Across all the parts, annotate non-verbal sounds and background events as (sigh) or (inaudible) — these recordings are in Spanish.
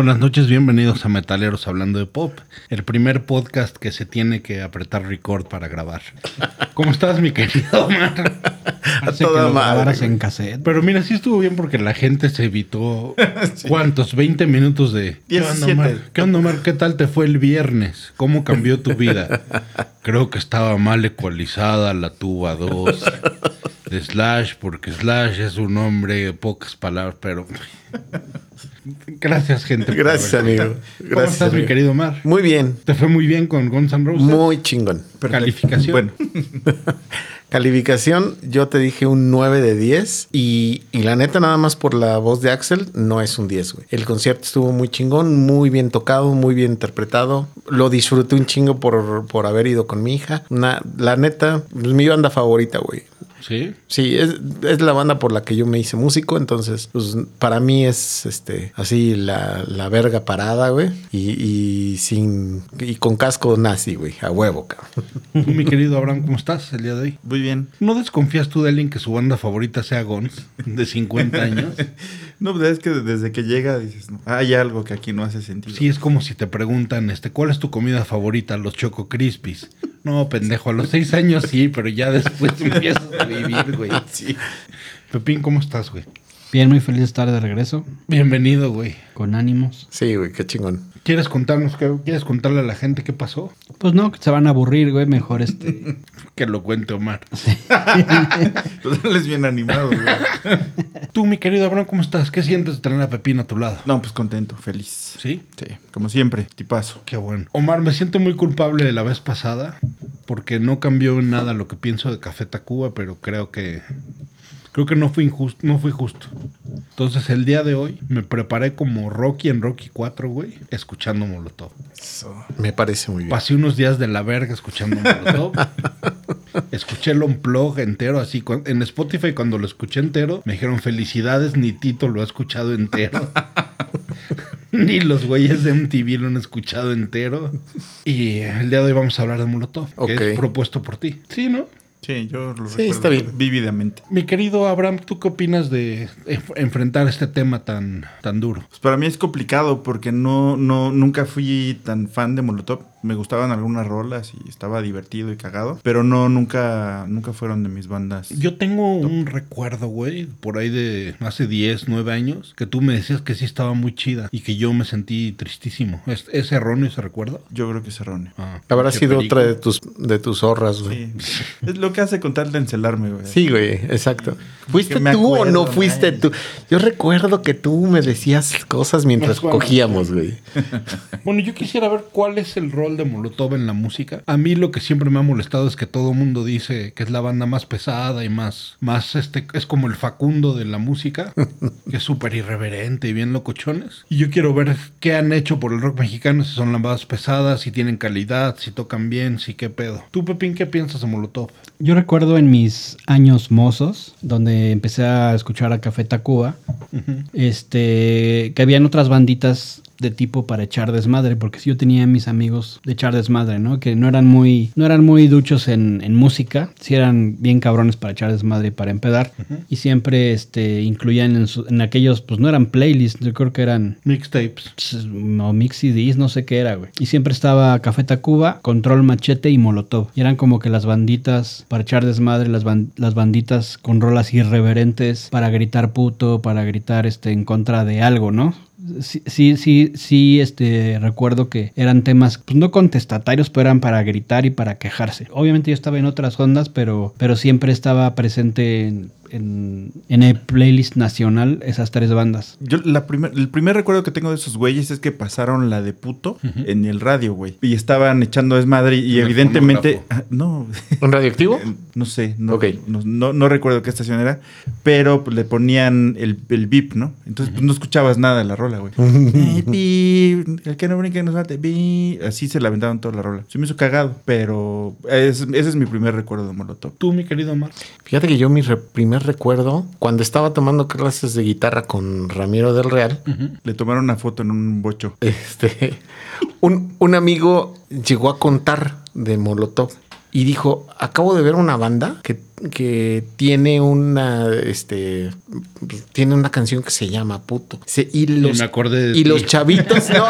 Buenas noches, bienvenidos a Metaleros Hablando de Pop, el primer podcast que se tiene que apretar record para grabar. ¿Cómo estás, mi querido Omar? (laughs) Hace que lo grabaras en cassette. Pero mira, sí estuvo bien porque la gente se evitó, (laughs) ¿cuántos? 20 minutos de... ¿Qué onda, Omar? ¿Qué onda, Omar? ¿Qué tal te fue el viernes? ¿Cómo cambió tu vida? (laughs) Creo que estaba mal ecualizada la tuba 2 de Slash, porque Slash es un hombre de pocas palabras, pero... Gracias, gente. Gracias, amigo. Gracias, ¿Cómo estás, mi querido Omar? Muy bien. ¿Te fue muy bien con Guns N' Roses? Muy chingón. Calificación. Bueno. (laughs) Calificación, yo te dije un 9 de 10 y, y, la neta nada más por la voz de Axel no es un 10, güey. El concierto estuvo muy chingón, muy bien tocado, muy bien interpretado. Lo disfruté un chingo por, por haber ido con mi hija. Una, la neta, es mi banda favorita, güey. ¿Sí? Sí, es, es, la banda por la que yo me hice músico, entonces, pues para mí es este así la, la verga parada, güey. Y, y, sin y con casco nazi, güey, a huevo, cabrón. Mi querido Abraham, ¿cómo estás el día de hoy? Muy bien. ¿No desconfías tú de alguien que su banda favorita sea Guns de 50 años? (laughs) no, pues es que desde que llega dices, no, hay algo que aquí no hace sentido. Sí, es como si te preguntan, este, ¿cuál es tu comida favorita? Los Choco Crispies. No, pendejo, a los seis años sí, pero ya después (laughs) empiezas a vivir, güey. Sí. Pepín, ¿cómo estás, güey? Bien, muy feliz de estar de regreso. Bienvenido, güey. Con ánimos. Sí, güey, qué chingón. ¿Quieres contarnos, qué, quieres contarle a la gente qué pasó? Pues no, que se van a aburrir, güey, mejor este... (laughs) que lo cuente Omar. (laughs) Pues les bien animado, güey. Tú, mi querido Abraham, ¿cómo estás? ¿Qué sientes de tener a Pepín a tu lado? No, pues contento, feliz. ¿Sí? Sí, como siempre, tipazo. Qué bueno. Omar, me siento muy culpable de la vez pasada porque no cambió en nada lo que pienso de Café Tacuba, pero creo que creo que no fui injusto, no fui justo. Entonces el día de hoy me preparé como Rocky en Rocky 4, güey, escuchando Molotov. Eso. Me parece muy bien. Pasé unos días de la verga escuchando Molotov. (laughs) Escuché el unplug entero, así en Spotify cuando lo escuché entero, me dijeron felicidades, ni Tito lo ha escuchado entero. (laughs) ni los güeyes de MTV lo han escuchado entero. Y el día de hoy vamos a hablar de Molotov, que es propuesto por ti. Sí, ¿no? Sí, yo lo Sí, recuerdo está bien. vívidamente. Mi querido Abraham, ¿tú qué opinas de enf- enfrentar este tema tan, tan duro? Pues para mí es complicado porque no, no, nunca fui tan fan de Molotov. Me gustaban algunas rolas y estaba divertido y cagado, pero no, nunca, nunca fueron de mis bandas. Yo tengo un recuerdo, güey, por ahí de hace 10, 9 años, que tú me decías que sí estaba muy chida y que yo me sentí tristísimo. ¿Es, es erróneo ese recuerdo? Yo creo que es erróneo. Ah, Habrá sido perico. otra de tus, de tus zorras, güey. Sí. es lo que hace con tal de encelarme, güey. Sí, güey, exacto. ¿Fuiste tú o no fuiste man. tú? Yo recuerdo que tú me decías cosas mientras cogíamos, güey. (laughs) Bueno, yo quisiera ver cuál es el rol de Molotov en la música. A mí lo que siempre me ha molestado es que todo el mundo dice que es la banda más pesada y más, más este, es como el Facundo de la música, (laughs) que es súper irreverente y bien locochones. Y yo quiero ver qué han hecho por el rock mexicano, si son las más pesadas, si tienen calidad, si tocan bien, si qué pedo. ¿Tú, Pepín, qué piensas de Molotov? Yo recuerdo en mis años mozos, donde empecé a escuchar a Café Tacuba, este, que habían otras banditas de tipo para echar desmadre, porque si yo tenía mis amigos de echar desmadre, ¿no? Que no eran muy, no eran muy duchos en, en música, sí eran bien cabrones para echar desmadre y para empedar, y siempre este, incluían en, su- en aquellos, pues no eran playlists, yo creo que eran Mixtapes. o Mix CDs, no sé qué era, güey. Y siempre estaba Café Tacuba, Control Machete y Molotov. Y eran como que las banditas para echar desmadre, las, ban- las banditas con rolas irreverentes para gritar puto, para gritar este en contra de algo, ¿no? Sí, sí, sí, este, recuerdo que eran temas, pues no contestatarios, pero eran para gritar y para quejarse. Obviamente yo estaba en otras ondas, pero, pero siempre estaba presente en, en, en el playlist nacional esas tres bandas. Yo la primer, el primer recuerdo que tengo de esos güeyes es que pasaron la de puto en el radio, güey. Y estaban echando desmadre y En evidentemente... Ah, No, (laughs) ¿Un radioactivo? (laughs) no sé, no, no, no- no recuerdo qué estación era, pero pues, le ponían el, el beep, ¿no? Entonces pues, no escuchabas nada de la rola, güey. (laughs) El que no brinque nos mate, beep. Así se la toda la rola. Se me hizo cagado, pero es- ese es mi primer recuerdo de Molotov. Tú, mi querido Omar. Fíjate que yo mi re- recuerdo, cuando estaba tomando clases de guitarra con Ramiro del Real, Le tomaron una foto en un bocho. este, un, un amigo llegó a contar de Molotov y dijo, acabo de ver una banda que que tiene una, este, tiene una canción que se llama Puto. Se- y los, me acordé de y los chavitos, (laughs) no.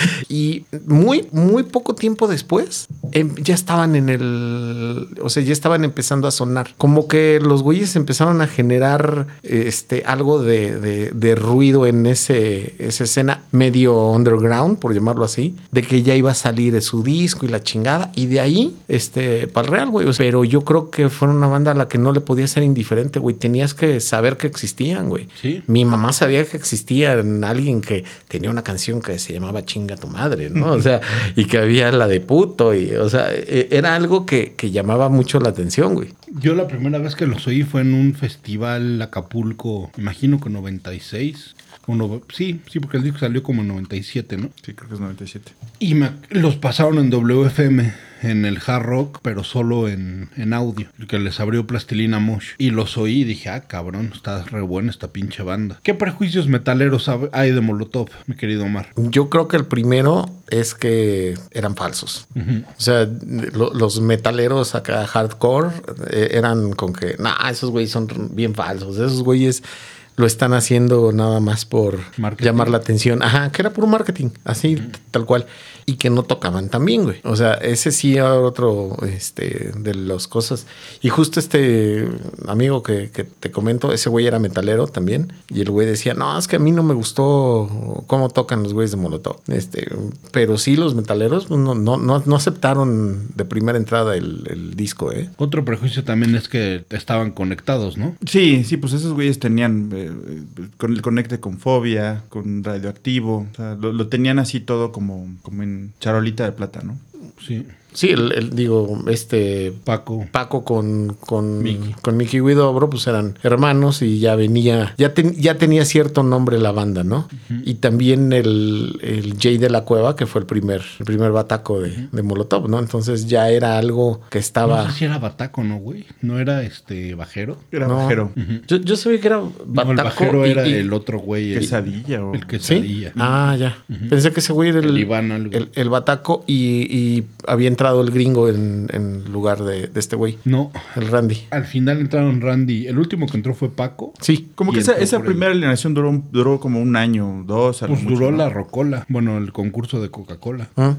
(laughs) Y muy, muy poco tiempo después, em, ya estaban en el. O sea, ya estaban empezando a sonar. Como que los güeyes empezaron a generar este, algo de, de- de ruido en ese, esa escena medio underground, por llamarlo así, de que ya iba a salir de su disco y la chingada. Y de ahí, este, para el real, güey. O sea, pero yo creo que fue una banda a la que no le podía ser indiferente, güey. Tenías que saber que existían, güey. Sí. Mi mamá sabía que existía alguien que tenía una canción que se llamaba Chinga tu madre, ¿no? O sea, (laughs) y que había la de puto, y, o sea, e- era algo que, que llamaba mucho la atención, güey. Yo la primera vez que los oí fue en un festival Acapulco, imagino que 96. o no- sí, sí, porque el disco salió como en 97, ¿no? Sí, creo que es 97. Y me- los pasaron en WFM, en el hard rock, pero solo en, en audio, el que les abrió Plastilina Mosh. Y los oí y dije, ah, cabrón, está re buena esta pinche banda. ¿Qué prejuicios metaleros hay de Molotov, mi querido Omar? Yo creo que el primero es que eran falsos. O sea, lo- los metaleros acá hardcore eh, eran con que, nah, esos güeyes son bien falsos. Esos güeyes lo están haciendo nada más por Marketing. llamar la atención. Ajá, que era puro marketing, así, tal cual. Y que no tocaban también, güey. O sea, ese sí era otro este, de las cosas. Y justo este amigo que, que te comento, ese güey era metalero también. Y el güey decía, no, es que a mí no me gustó cómo tocan los güeyes de Molotov. Este, pero sí, los metaleros pues, no, no, no, no aceptaron de primera entrada el, el disco, ¿eh? Otro prejuicio también es que estaban conectados, ¿no? Sí, sí, pues esos güeyes tenían eh, eh, con el conecte con fobia, con radioactivo, o sea, lo, lo tenían así todo como, como en charolita de plata, ¿no? Sí. Sí, el, el- digo, este Paco. Paco con, con, Mickey. con Mickey Widobro, pues eran hermanos y ya venía, ya, ten- ya tenía cierto nombre la banda, ¿no? Y también el, el Jay de la Cueva, que fue el primer, el primer bataco de, de Molotov, ¿no? Entonces ya era algo que estaba... No sé si era Bataco, ¿no, güey? ¿No era este bajero? Era No. bajero. yo, yo sabía que era No, bataco. el bajero y- era y- el otro güey. El, Quesadilla o... el ¿Sí? quesadilla. Ah, ya. Pensé que ese güey era el, El Iván algo. el, el bataco y, y había entrado el gringo en, en lugar de, de este güey, No. el Randy. Al final entraron Randy. El último que entró fue Paco. Sí. Como que esa, primera alineación duró, como un año, dos, Pues mucho, duró ¿no? la Rocola. Bueno, el concurso de Coca-Cola. Ah.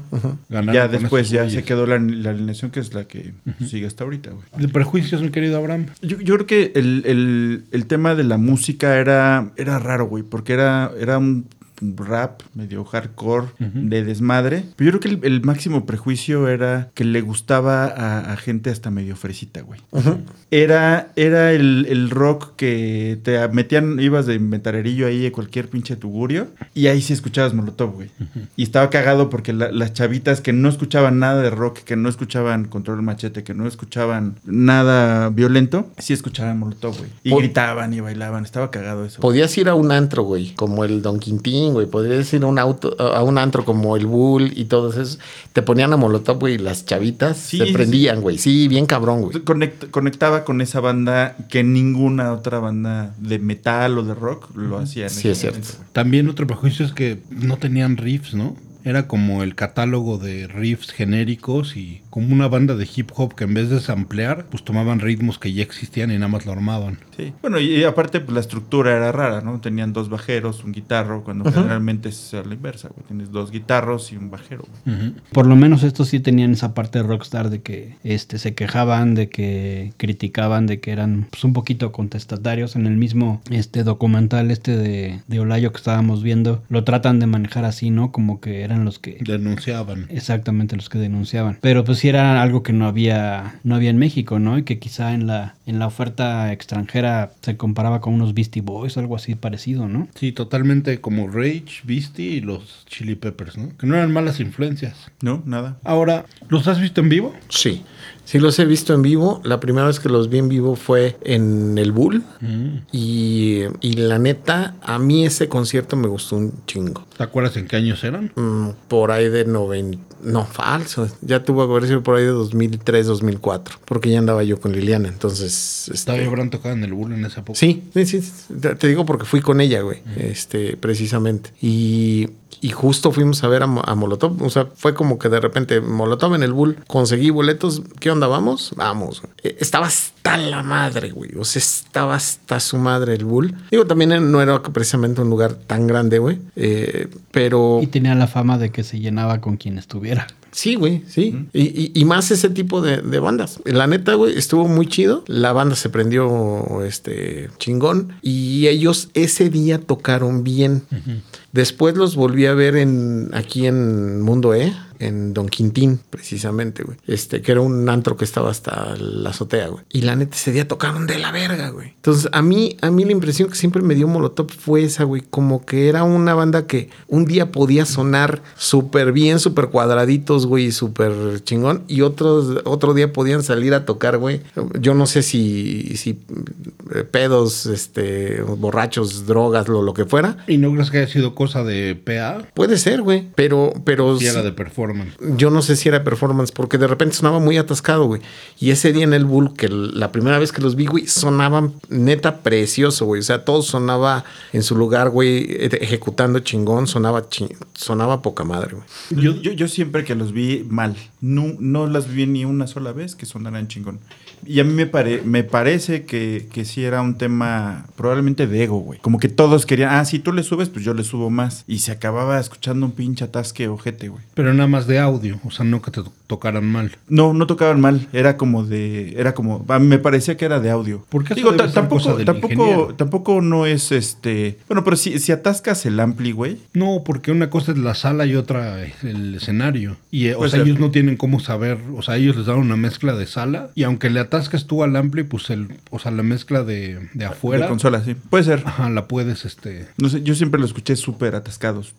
Ganaron Ya después ya se quedó la, la alineación que es la que sigue hasta ahorita, güey. De prejuicios, mi querido Abraham. Yo, yo creo que el, el- el tema de la música era, era raro, güey, porque era, era un rap medio hardcore de desmadre. Pero yo creo que el, el máximo prejuicio era que le gustaba a, a gente hasta medio fresita, güey. Era, era el, el rock que te metían, ibas de inventarerillo ahí a cualquier pinche tugurio y ahí sí escuchabas Molotov, güey. Y estaba cagado porque la- las chavitas que no escuchaban nada de rock, que no escuchaban Control Machete, que no escuchaban nada violento, sí escuchaban Molotov, güey. Y gritaban y bailaban. Estaba cagado eso. Podías ir a un antro, güey, como el Don Quintín, güey. Podías ir a un, auto, a un antro como el Bull y todos esos. Te ponían a Molotov, güey, y las chavitas Sí, se sí, prendían, güey. Sí, bien cabrón, güey. Conect- conectaba con esa banda que ninguna otra banda de metal o de rock lo hacía. en Sí, ese es cierto. momento. También otro prejuicio es que no tenían riffs, ¿no? Era como el catálogo de riffs genéricos y como una banda de hip hop que en vez de samplear, pues tomaban ritmos que ya existían y nada más lo armaban. Sí. Bueno, y, y aparte pues, la estructura era rara, ¿no? Tenían dos bajeros, un guitarro, cuando generalmente es a la inversa, güey. Tienes dos guitarros y un bajero. güey. Por lo menos estos sí tenían esa parte de rockstar de que este, se quejaban, de que criticaban, de que eran pues, un poquito contestatarios. En el mismo este, documental este de, de Olayo que estábamos viendo, lo tratan de manejar así, ¿no? Como que eran los que... Denunciaban. Exactamente los que denunciaban. Pero pues sí era algo que no había, no había en México, ¿no? Y que quizá en la, en la oferta extranjera se comparaba con unos Beastie Boys o algo así parecido, ¿no? Sí, totalmente como Rage, Beastie y los Chili Peppers, ¿no? Que no eran malas influencias. No, nada. Ahora, ¿los has visto en vivo? Sí. Sí los he visto en vivo. La primera vez que los vi en vivo fue en el Bull. Y, y la neta, a mí ese concierto me gustó un chingo. ¿Te acuerdas en qué años eran? Mm, por ahí de noven- No, falso. Ya tuvo que haber sido por ahí de 2003, 2004. Porque ya andaba yo con Liliana. Entonces. este, Todavía habrán tocado en el bull en esa época. Sí, sí, sí. Te te digo porque fui con ella, güey. Este, precisamente. Y, y justo fuimos a ver a, Mo- a Molotov. O sea, fue como que de repente, Molotov en el Bull, conseguí boletos. ¿Qué onda? ¿Vamos? Vamos. güey. Eh, Estaba hasta la madre, güey. O sea, estaba hasta su madre el Bull. Digo, también no era precisamente un lugar tan grande, güey. Eh, pero. Y tenía la fama de que se llenaba con quien estuviera. Sí, güey, sí. Y, y- y más ese tipo de, de bandas. La neta, güey, estuvo muy chido. La banda se prendió este chingón. Y ellos ese día tocaron bien. Después los volví a ver en aquí en Mundo E, en Don Quintín, precisamente, güey. Este, que era un antro que estaba hasta la azotea, güey. Y la neta, ese día tocaron de la verga, güey. Entonces, a mí, a mí la impresión que siempre me dio Molotov fue esa, güey. Como que era una banda que un día podía sonar súper bien, súper cuadraditos, güey, súper chingón. Y otros, otro día podían salir a tocar, güey. Yo no sé si, si eh, pedos, este, borrachos, drogas, lo, lo que fuera. ¿Y no crees que haya sido cosa de PA? Puede ser, güey. Pero, pero Sí, era de performance. Yo no sé si era performance, porque de repente sonaba muy atascado, güey. Y ese día en el Bull, que la primera vez que los vi, güey, sonaban neta precioso, güey. O sea, todo sonaba en su lugar, güey, ejecutando chingón, sonaba sonaba poca madre, güey. Yo, yo, yo siempre que los vi mal, no, no las vi ni una sola vez que sonaran chingón. Y a mí me, pare- me parece que, que sí era un tema probablemente de ego, güey. Como que todos querían, ah, si tú le subes, pues yo le subo más. Y se acababa escuchando un pinche atasque ojete, güey. Pero nada más de audio, o sea, no que te tocaran mal. No, no tocaban mal. Era como de. Era como. Me parecía que era de audio. Porque Digo, tampoco, tampoco, ingeniero. tampoco no es este. Bueno, pero si, si atascas el ampli, güey. No, porque una cosa es la sala y otra es el escenario. Y, eh, o sea, ellos no tienen cómo saber, o sea, ellos les dan una mezcla de sala y aunque le atasques tú al ampli, pues el, o sea, la mezcla de, de afuera, De consola, sí. Puede ser. ajá, la puedes, este, No sé, yo siempre los escuché súper atascados.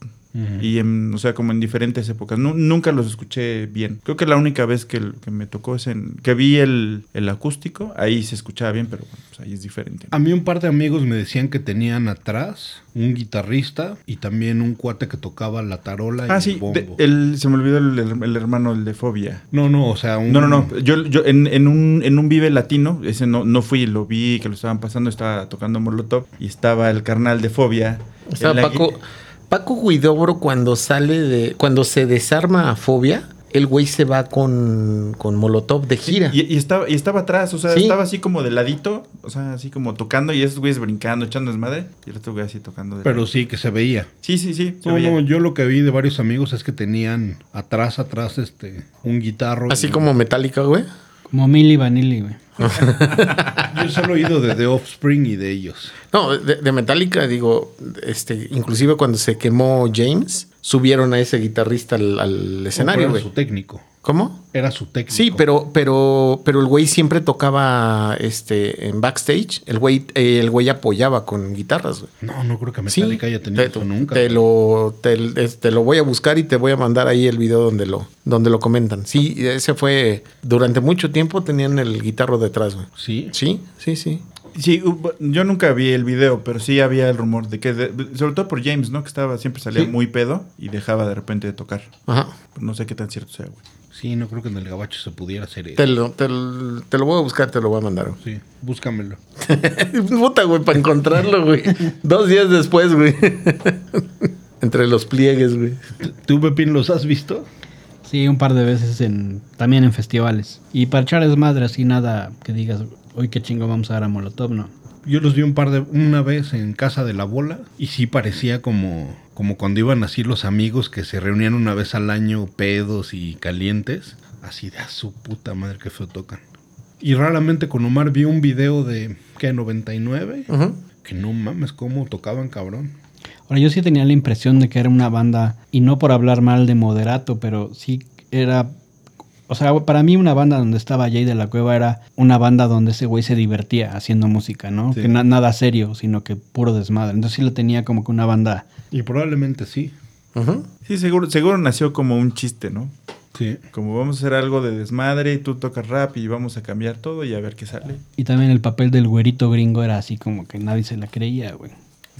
Y en, o sea, como en diferentes épocas. Nu- nunca los escuché bien. Creo que la única vez que, que me tocó es en. que vi el, el acústico, ahí se escuchaba bien, pero bueno, pues ahí es diferente. A mí un par de amigos me decían que tenían atrás un guitarrista y también un cuate que tocaba la tarola y Ah, el sí, bombo. de- el, se me olvidó el, el- el hermano, el de Fobia. No, no, o sea, un... No, no, no. Yo, yo en, en un, en un Vive Latino, ese no, no fui, lo vi que lo estaban pasando, estaba tocando Molotov y estaba el carnal de Fobia. Estaba El- Paco, Paco Guidobro cuando sale de. cuando se desarma a fobia, el güey se va con, con Molotov de gira. Y, y estaba, y estaba atrás, o sea, Sí. estaba así como de ladito, o sea, así como tocando y esos güeyes brincando, echando desmadre. Y el otro güey así tocando. de Pero lado. sí que se veía. Sí, sí, sí. se No, veía. no, yo lo que vi de varios amigos es que tenían atrás, atrás, este, un guitarro. Así y- como Metallica, güey. Como Milli Vanilli, güey. (laughs) Yo solo he oído de The Offspring y de ellos. No, de, de Metallica, digo, este, inclusive cuando se quemó James, subieron a ese guitarrista al, al escenario, Era güey. su técnico. ¿Cómo? Era su técnico. Sí, pero, pero, pero el güey siempre tocaba este en backstage. El güey, eh, el güey apoyaba con guitarras, güey. No, no creo que Sí, Metallica haya tenido te, eso nunca. te lo, te, te lo voy a buscar y te voy a mandar ahí el video donde lo, donde lo comentan. Sí, ese fue durante mucho tiempo tenían el guitarro detrás, güey. Sí. Sí, sí, sí. Sí, yo nunca vi el video, pero sí había el rumor de que, de- sobre todo por James, ¿no? Que estaba, siempre salía Sí. muy pedo y dejaba de repente de tocar. Ajá. No sé qué tan cierto sea, güey. Sí, no creo que en el gabacho se pudiera hacer eso. Te lo, te, lo- te lo voy a buscar, te lo voy a mandar. güey. Sí, búscamelo. (laughs) Puta, güey, para encontrarlo, güey. Dos días después, güey. (laughs) Entre los pliegues, güey. ¿Tú, Pepín, los has visto? Sí, un par de veces en, también en festivales. Y para echar desmadre así nada que digas, hoy qué chingo vamos a dar a Molotov, no. Yo los vi un par de una vez en casa de la bola y sí parecía como como cuando iban así los amigos que se reunían una vez al año pedos y calientes, así de a su puta madre que feo tocan. Y raramente con Omar vi un video de que 99 Ujú. que no mames cómo tocaban cabrón. Ahora yo sí tenía la impresión de que era una banda, y no por hablar mal de Moderato, pero sí era... O sea, para mí una banda donde estaba Jay de la Cueva era una banda donde ese güey se divertía haciendo música, ¿no? Sí. Que na- nada serio, sino que puro desmadre. Entonces sí lo tenía como que una banda... Y probablemente sí. Sí, seguro, seguro nació como un chiste, ¿no? Sí. Como vamos a hacer algo de desmadre y tú tocas rap y vamos a cambiar todo y a ver qué sale. Y también el papel del güerito gringo era así como que nadie se la creía, güey.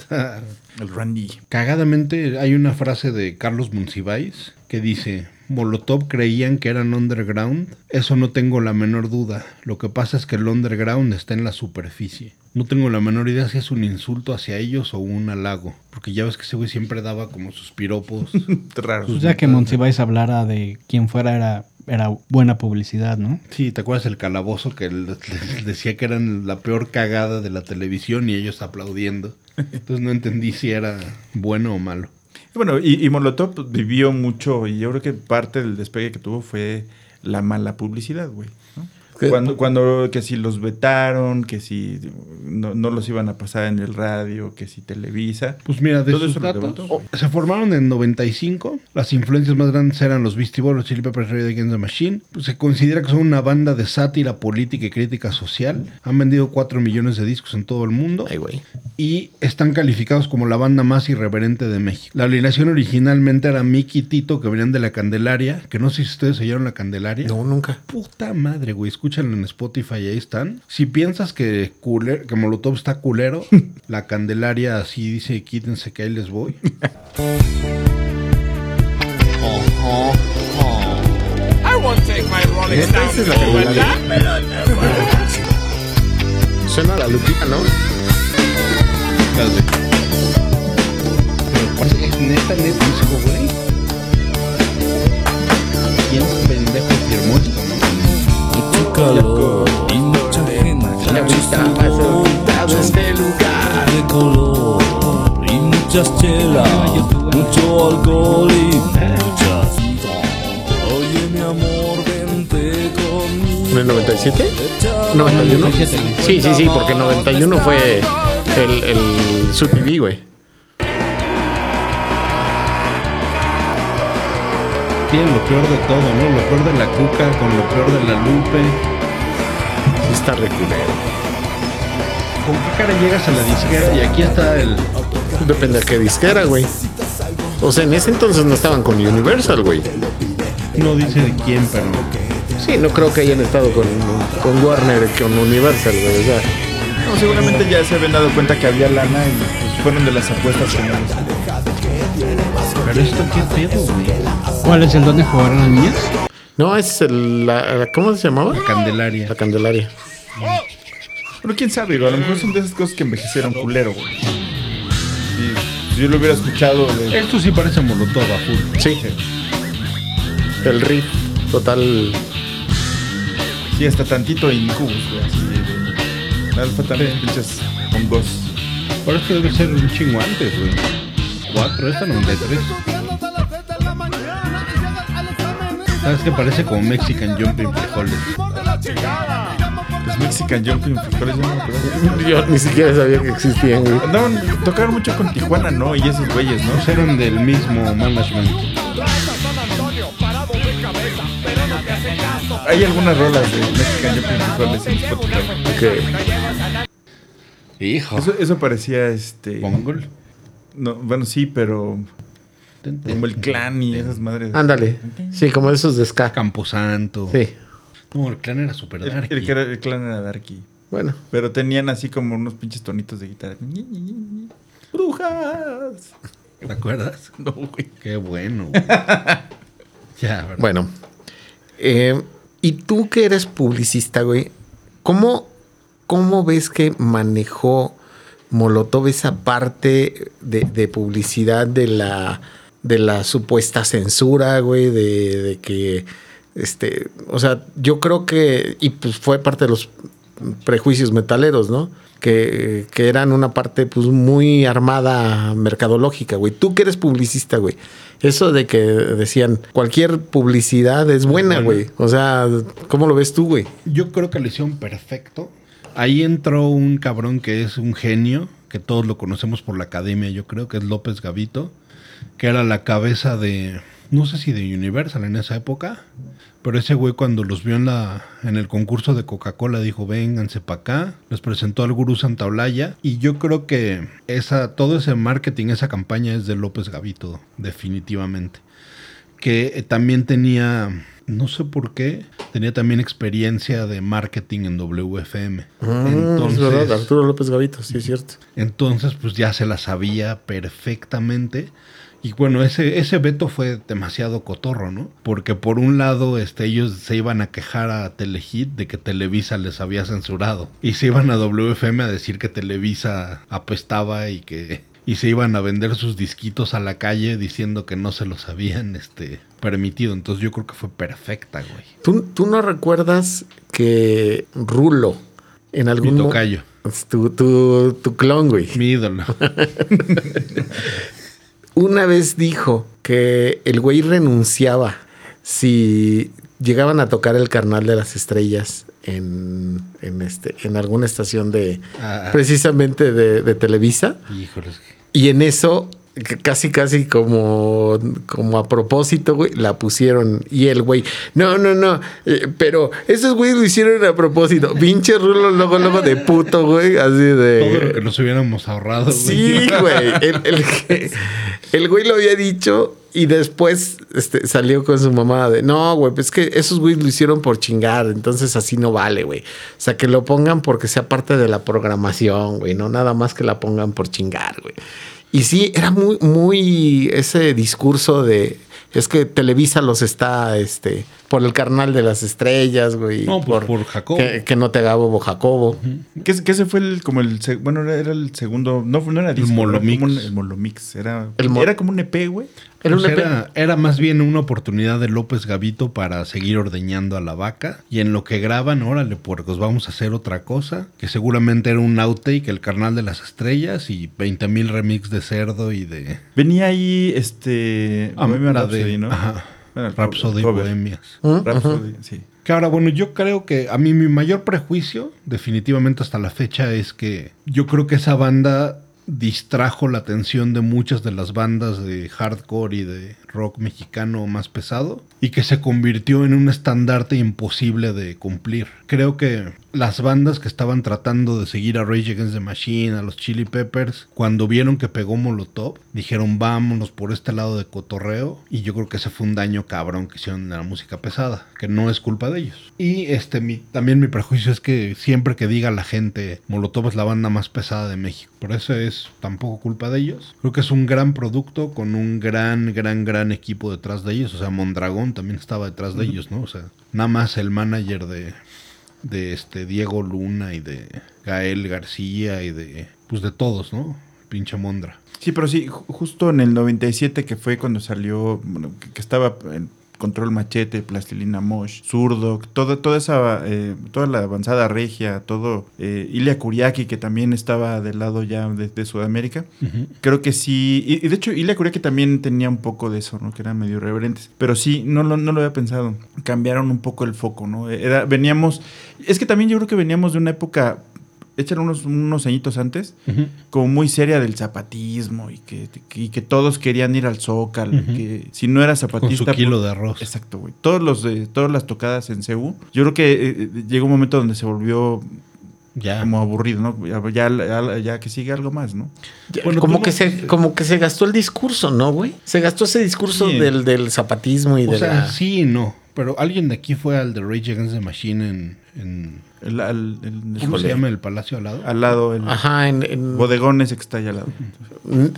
(laughs) El Randy. Cagadamente hay una frase de Carlos Monsiváis que dice, Molotov creían que eran underground, eso no tengo la menor duda. Lo que pasa es que el underground está en la superficie. No tengo la menor idea si es un insulto hacia ellos o un halago. Porque ya ves que ese güey siempre daba como sus piropos. (laughs) Raro. Pues ya que Monsiváis hablara de quién fuera era, era buena publicidad, ¿no? Sí, ¿te acuerdas el calabozo que les decía que eran la peor cagada de la televisión y ellos aplaudiendo? (laughs) Entonces no entendí si era bueno o malo. Bueno, y, y Molotov pues, vivió mucho y yo creo que parte del despegue que tuvo fue la mala publicidad, güey. Cuando, cuando que si los vetaron, que si no, no los iban a pasar en el radio, que si Televisa. Pues mira, de Todo sus datos, se formaron en 95. Las influencias más grandes eran los Beastie Boys, los Chili Peppers, Rage Against the Machine. Pues se considera que son una banda de sátira política y crítica social. Han vendido 4 millones de discos en todo el mundo. Ay, güey. y están calificados como la banda más irreverente de México. La alineación originalmente era Mickey y Tito, que venían de la Candelaria, que no sé si ustedes oyeron la Candelaria. No, nunca. Puta madre, güey, escúchanlo en Spotify, ahí están. Si piensas que, culer- que Molotov está culero, (laughs) la Candelaria así dice, quítense que ahí les voy. (laughs) Candelaria. Suena la Lupita, ¿no? Pero es neta, neta, disco, güey. Calor y mucha gente este lugar. de color y muchas chelas, mucho alcohol y muchas Oye mi amor, vente conmigo. ¿En el 97? Echa- 91. 97. Sí, sí, sí, porque 91 fue el, el güey. Lo peor de todo, ¿no? Lo peor de la cuca con lo peor de la lupe. Sí Está reculero. ¿Con qué cara llegas a la disquera? Y aquí está el... Depende de qué disquera, güey. O sea, en ese entonces no estaban con Universal, güey. No dice de quién, pero... Sí, no creo que hayan estado con, con Warner, con Universal, güey. O sea, No, seguramente ya se habían dado cuenta que había lana y pues, fueron de las apuestas. Pero esto qué pedo, güey. ¿Cuál es el donde jugaron las niñas? no, es el, la, ¿cómo se llamaba? La Candelaria. La Candelaria. Pero quién sabe, a lo mejor son de esas cosas que envejecieron culero, güey. Si, si yo lo hubiera escuchado de... Esto sí parece Molotov a full. Sí. El riff total. Sí, hasta tantito Incubus, güey, así de... de Alfa también, pinches hongos. Pero es que debe ser un chingo antes, güey. Cuatro, esta 93. ¿Sabes qué parece como Mexican Jumping Frijoles? Los Mexican Jumping Frijoles, yo no me acuerdo. Yo ni siquiera sabía que existían, güey. Andaban, tocaron mucho con Tijuana, ¿no? Y esos güeyes, ¿no? Pues eran del mismo management. Hay algunas rolas de Mexican Jumping Frijoles en Spotify. Que Hijo. Eso, eso parecía este. Mongol. No, bueno, sí, pero. Como el clan y esas madres. ándale. Sí, como esos de Ska. Camposanto. Sí. No, el clan era super El, darky. el clan era Darky. Bueno. Pero tenían así como unos pinches tonitos de guitarra. ¡Brujas! ¿Te acuerdas? No, güey. Qué bueno. güey. (laughs) ya, ¿verdad? Bueno. Eh, y tú que eres publicista, güey, ¿cómo, ¿cómo ves que manejó Molotov esa parte de, de publicidad de la, de la supuesta censura, güey? De, de que, este, o sea, yo creo que, y pues fue parte de los prejuicios metaleros, ¿no? Que, que eran una parte pues muy armada mercadológica, güey. Tú que eres publicista, güey. Eso de que decían cualquier publicidad es buena, buena. güey. O sea, ¿cómo lo ves tú, güey? Yo creo que lo hicieron perfecto. Ahí entró un cabrón que es un genio, que todos lo conocemos por la academia, yo creo que es López Gavito, que era la cabeza de, no sé si de Universal en esa época, pero ese güey cuando los vio en, la, en el concurso de Coca-Cola dijo, vénganse para acá, les presentó al gurú Santaolalla y yo creo que esa, todo ese marketing, esa campaña es de López Gavito, definitivamente que eh, también tenía, no sé por qué, tenía también experiencia de marketing en WFM. Ah, es verdad, entonces, Arturo López Gavito, sí es cierto. entonces, pues ya se la sabía perfectamente. Y bueno, ese, ese veto fue demasiado cotorro, ¿no? Porque por un lado, este, ellos se iban a quejar a Telehit de que Televisa les había censurado. Y se iban a WFM a decir que Televisa apestaba y que. Y se iban a vender sus disquitos a la calle diciendo que no se los habían este, permitido. Entonces yo creo que fue perfecta, güey. ¿Tú, tú no recuerdas que Rulo en algún Mi tocayo. Tu, tu, tu clon, güey. Mi ídolo. (laughs) Una vez dijo que el güey renunciaba si llegaban a tocar el carnal de las estrellas en, en, este, en alguna estación de Ah. precisamente de, de Televisa. Híjoles. Y en eso, casi, casi como, como a propósito, güey, la pusieron. Y el güey, no, no, no, eh, pero esos güeyes lo hicieron a propósito. Pinche rulo, luego, luego de puto, güey, así de. Todo lo que nos hubiéramos ahorrado, güey. Sí, güey. El, el, el güey lo había dicho y después este, salió con su mamá de no, güey, pues es que esos güeyes lo hicieron por chingar, entonces así no vale, güey. O sea, que lo pongan porque sea parte de la programación, güey, no nada más que la pongan por chingar, güey. Y sí, era muy, muy ese discurso de es que Televisa los está, este, por el carnal de las estrellas, güey. No, pues, por Jacobo. Que, que no te haga bobo Jacobo. Que, ese- que ese fue el, como el, se- bueno, era, el segundo, no, no era disco, era Molomix. como un- el Molomix, era, El mo- era como un EP, güey. Era Pues era, era más bien una oportunidad de López Gavito para seguir ordeñando a la vaca. Y en lo que graban, órale, puercos, vamos a hacer otra cosa. Que seguramente era un outtake, el carnal de las estrellas y 20 mil remix de cerdo y de. Venía ahí, este, Ah, Bohemian la Rhapsody, de- ¿no? ajá. Bueno, Rhapsody cover. Bohemias. ¿Mm? Rhapsody, sí. Que ahora, bueno, yo creo que a mí mi mayor prejuicio, definitivamente hasta la fecha, es que yo creo que esa banda distrajo la atención de muchas de las bandas de hardcore y de rock mexicano más pesado y que se convirtió en un estandarte imposible de cumplir. Creo que las bandas que estaban tratando de seguir a Rage Against the Machine, a los Chili Peppers, cuando vieron que pegó Molotov, dijeron vámonos por este lado de cotorreo y yo creo que ese fue un daño cabrón que hicieron en la música pesada, que no es culpa de ellos. Y este mi, también mi prejuicio es que siempre que diga la gente Molotov es la banda más pesada de México, pero eso es tampoco culpa de ellos. Creo que es un gran producto con un gran, gran, gran equipo detrás de ellos, o sea, Mondragón también estaba detrás de ellos, ¿no? O sea, nada más el manager de de este Diego Luna y de Gael García y de pues de todos, ¿no? Pinche Mondra. Sí, pero sí, ju- justo en el 97 que fue cuando salió, bueno, que, estaba Control Machete, Plastilina Mosh, Zurdo, toda, toda esa, eh, toda la avanzada regia, todo, eh, Ilia Kuriaki que también estaba del lado ya de, de Sudamérica. Creo que sí, y, y de hecho Ilia Kuriaki también tenía un poco de eso, ¿no? Que eran medio irreverentes, pero sí, no, lo- no lo había pensado, cambiaron un poco el foco, ¿no? Era, veníamos, es que también yo creo que veníamos de una época, échale unos, unos añitos antes, como muy seria del zapatismo y que, y que todos querían ir al Zócalo, y que si no eras Con su zapatista... kilo pues- de arroz. Exacto, güey. Todos los de, todas las tocadas en CU. Yo creo que eh, eh, llegó un momento donde se volvió Ya. como aburrido, ¿no? Ya, ya, ya- ya que sigue algo más, ¿no? Bueno, como, tú que se, como que se gastó el discurso, ¿no, güey? Se gastó ese discurso Sí. del, del zapatismo y O de sea, la... sí y no. Pero alguien de aquí fue al de Rage Against the Machine en, en El, al- el- el- ¿cómo se llama el palacio al lado? al lado, el Ajá, en, ese que está allá al lado.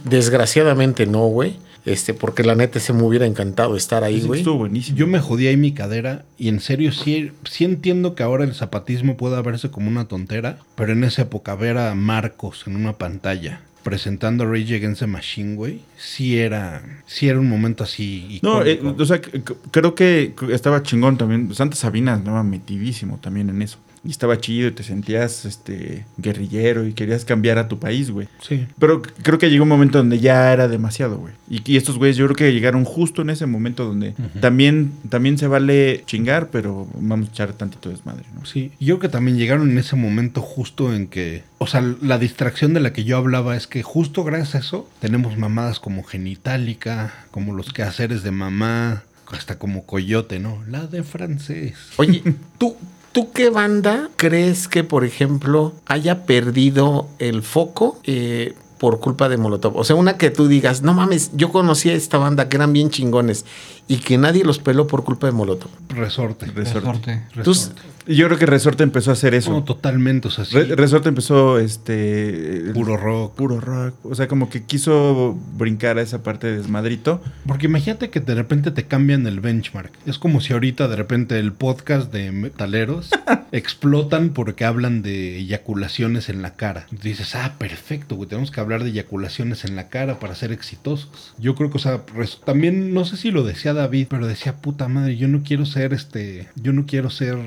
desgraciadamente no, güey. Este, porque la neta se me hubiera encantado estar ahí, güey. Estuvo buenísimo. Yo me jodí ahí mi cadera y en serio sí, sí entiendo que ahora el zapatismo pueda verse como una tontera, pero en esa época ver a Marcos en una pantalla presentando Rage Against the Machine, güey, sí era, sí era un momento así. No, eh, o sea, creo que estaba chingón también. Santa Sabina estaba metidísimo también en eso. Y estaba chido y te sentías este guerrillero y querías cambiar a tu país, güey. sí. Pero creo que llegó un momento donde ya era demasiado, güey. Y, y estos güeyes yo creo que llegaron justo en ese momento donde también, también se vale chingar, pero vamos a echar tantito desmadre, ¿no? Sí, yo creo que también llegaron en ese momento justo en que, o sea, la distracción de la que yo hablaba es que justo gracias a eso tenemos mamadas como genitálica, como los quehaceres de mamá, hasta como coyote, ¿no? La de francés. Oye, (laughs) ¿tú, ¿tú qué banda crees que, por ejemplo, haya perdido el foco? Eh, por culpa de Molotov. O sea, una que tú digas, no mames, yo conocí a esta banda que eran bien chingones y que nadie los peló por culpa de Molotov. Resorte. Resorte. Entonces, Yo creo que Resorte empezó a hacer eso. No, totalmente. O sea, sí, Re- Resorte empezó este. puro rock. Puro rock. O sea, como que quiso brincar a esa parte de desmadrito. Porque imagínate que de repente te cambian el benchmark. Es como si ahorita de repente el podcast de metaleros (laughs) explotan porque hablan de eyaculaciones en la cara. Y dices, ah, perfecto, güey, tenemos que hablar de eyaculaciones en la cara para ser exitosos. Yo creo que, o sea, también no sé si lo decía David, pero decía, puta madre, yo no quiero ser este, yo no quiero ser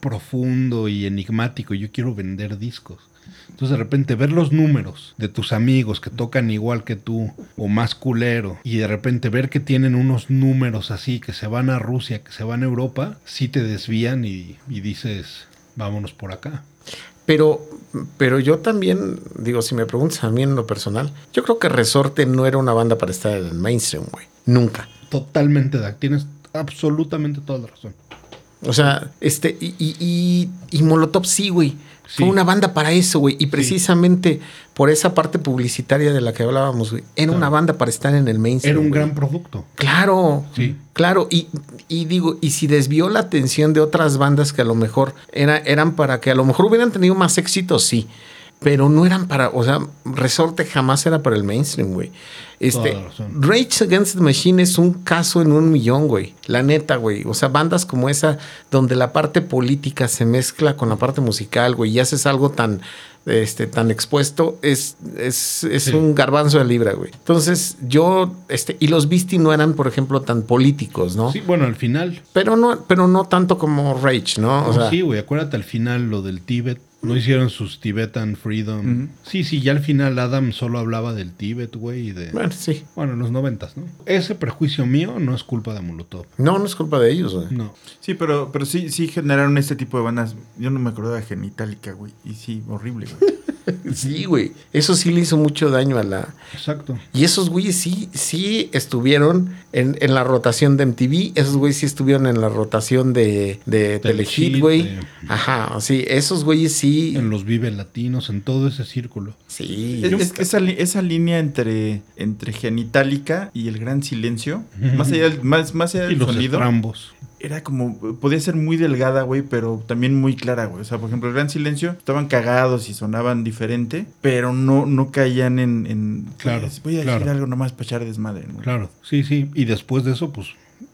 profundo y enigmático, yo quiero vender discos. Entonces de repente ver los números de tus amigos que tocan igual que tú o más culero y de repente ver que tienen unos números así que se van a Rusia, que se van a Europa, sí te desvían y, dices, vámonos por acá. Pero, pero yo también, digo, si me preguntas a mí en lo personal, yo creo que Resorte no era una banda para estar en el mainstream, güey. Nunca. Totalmente, Dak, tienes absolutamente toda la razón. O sea, este, y, y, y, y Molotov sí, güey. Fue una banda para eso, güey. Y precisamente por esa parte publicitaria de la que hablábamos, güey. Era una banda para estar en el mainstream. Era un güey. gran producto. Claro, Sí. claro. Y, y digo, y si desvió la atención de otras bandas que a lo mejor era, eran para que a lo mejor hubieran tenido más éxito, sí. Pero no eran para, o sea, Resorte jamás era para el mainstream, güey. Este. Rage Against the Machine es un caso en un millón, güey. La neta, güey. O sea, bandas como esa, donde la parte política se mezcla con la parte musical, güey, y haces algo tan, este, tan expuesto, es, es, es Sí. un garbanzo de libra, güey. Entonces, yo, este, y los Beastie no eran, por ejemplo, tan políticos, ¿no? Sí, bueno, al final. Pero no, pero no tanto como Rage, ¿no? O No, sea, sí, güey, acuérdate al final lo del Tíbet. No hicieron sus Tibetan Freedom. Sí, sí, ya al final Adam solo hablaba del Tíbet, güey, y de... bueno, sí. Bueno, en los noventas, ¿no? Ese prejuicio mío no es culpa de Molotov. No, no es culpa de ellos, güey. No. Sí, pero, pero sí, sí generaron este tipo de bandas. Yo no me acordaba de Genitalica, güey. Y sí, horrible, güey. (laughs) (laughs) Sí, güey. Eso sí le hizo mucho daño a la, Exacto. Y esos güeyes sí, sí estuvieron en, en la rotación de MTV, esos güeyes sí estuvieron en la rotación de, de Telehit, güey. de- Ajá, sí, esos güeyes sí. En los Vive Latinos, en todo ese círculo. Sí. Es- es que esa, esa línea entre, entre Genitalica y el gran silencio, más allá del, más, más allá Y del los sonido, estrambos. Era como, podía ser muy delgada, güey, pero también muy clara, güey. O sea, por ejemplo, el gran silencio estaban cagados y sonaban diferente, pero no, no caían en, en Claro, voy a decir algo nomás para echar desmadre, ¿no? Claro, sí, sí. Y después de eso, pues,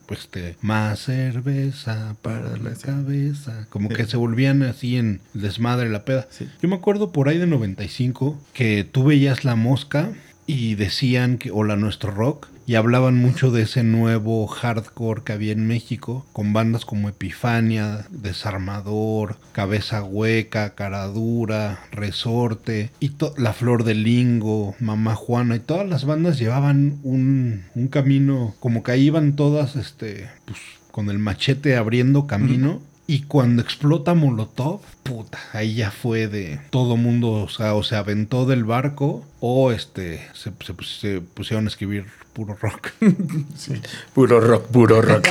pues este, más cerveza para la cabeza. Como que se volvían así en desmadre la peda. Sí. Yo me acuerdo por ahí de 95 que tú veías la mosca y decían que, hola nuestro rock, y hablaban mucho de ese nuevo hardcore que había en México, con bandas como Epifania, Desarmador, Cabeza Hueca, Caradura, Resorte, y La Flor del Lingo, Mamá Juana, y todas las bandas llevaban un, un camino, como que ahí iban todas, este, pues, con el machete abriendo camino. Y cuando explota Molotov, puta, ahí ya fue de todo mundo, o sea, o se aventó del barco o este se, se pusieron a escribir (laughs) puro rock. Puro rock, puro (laughs) rock.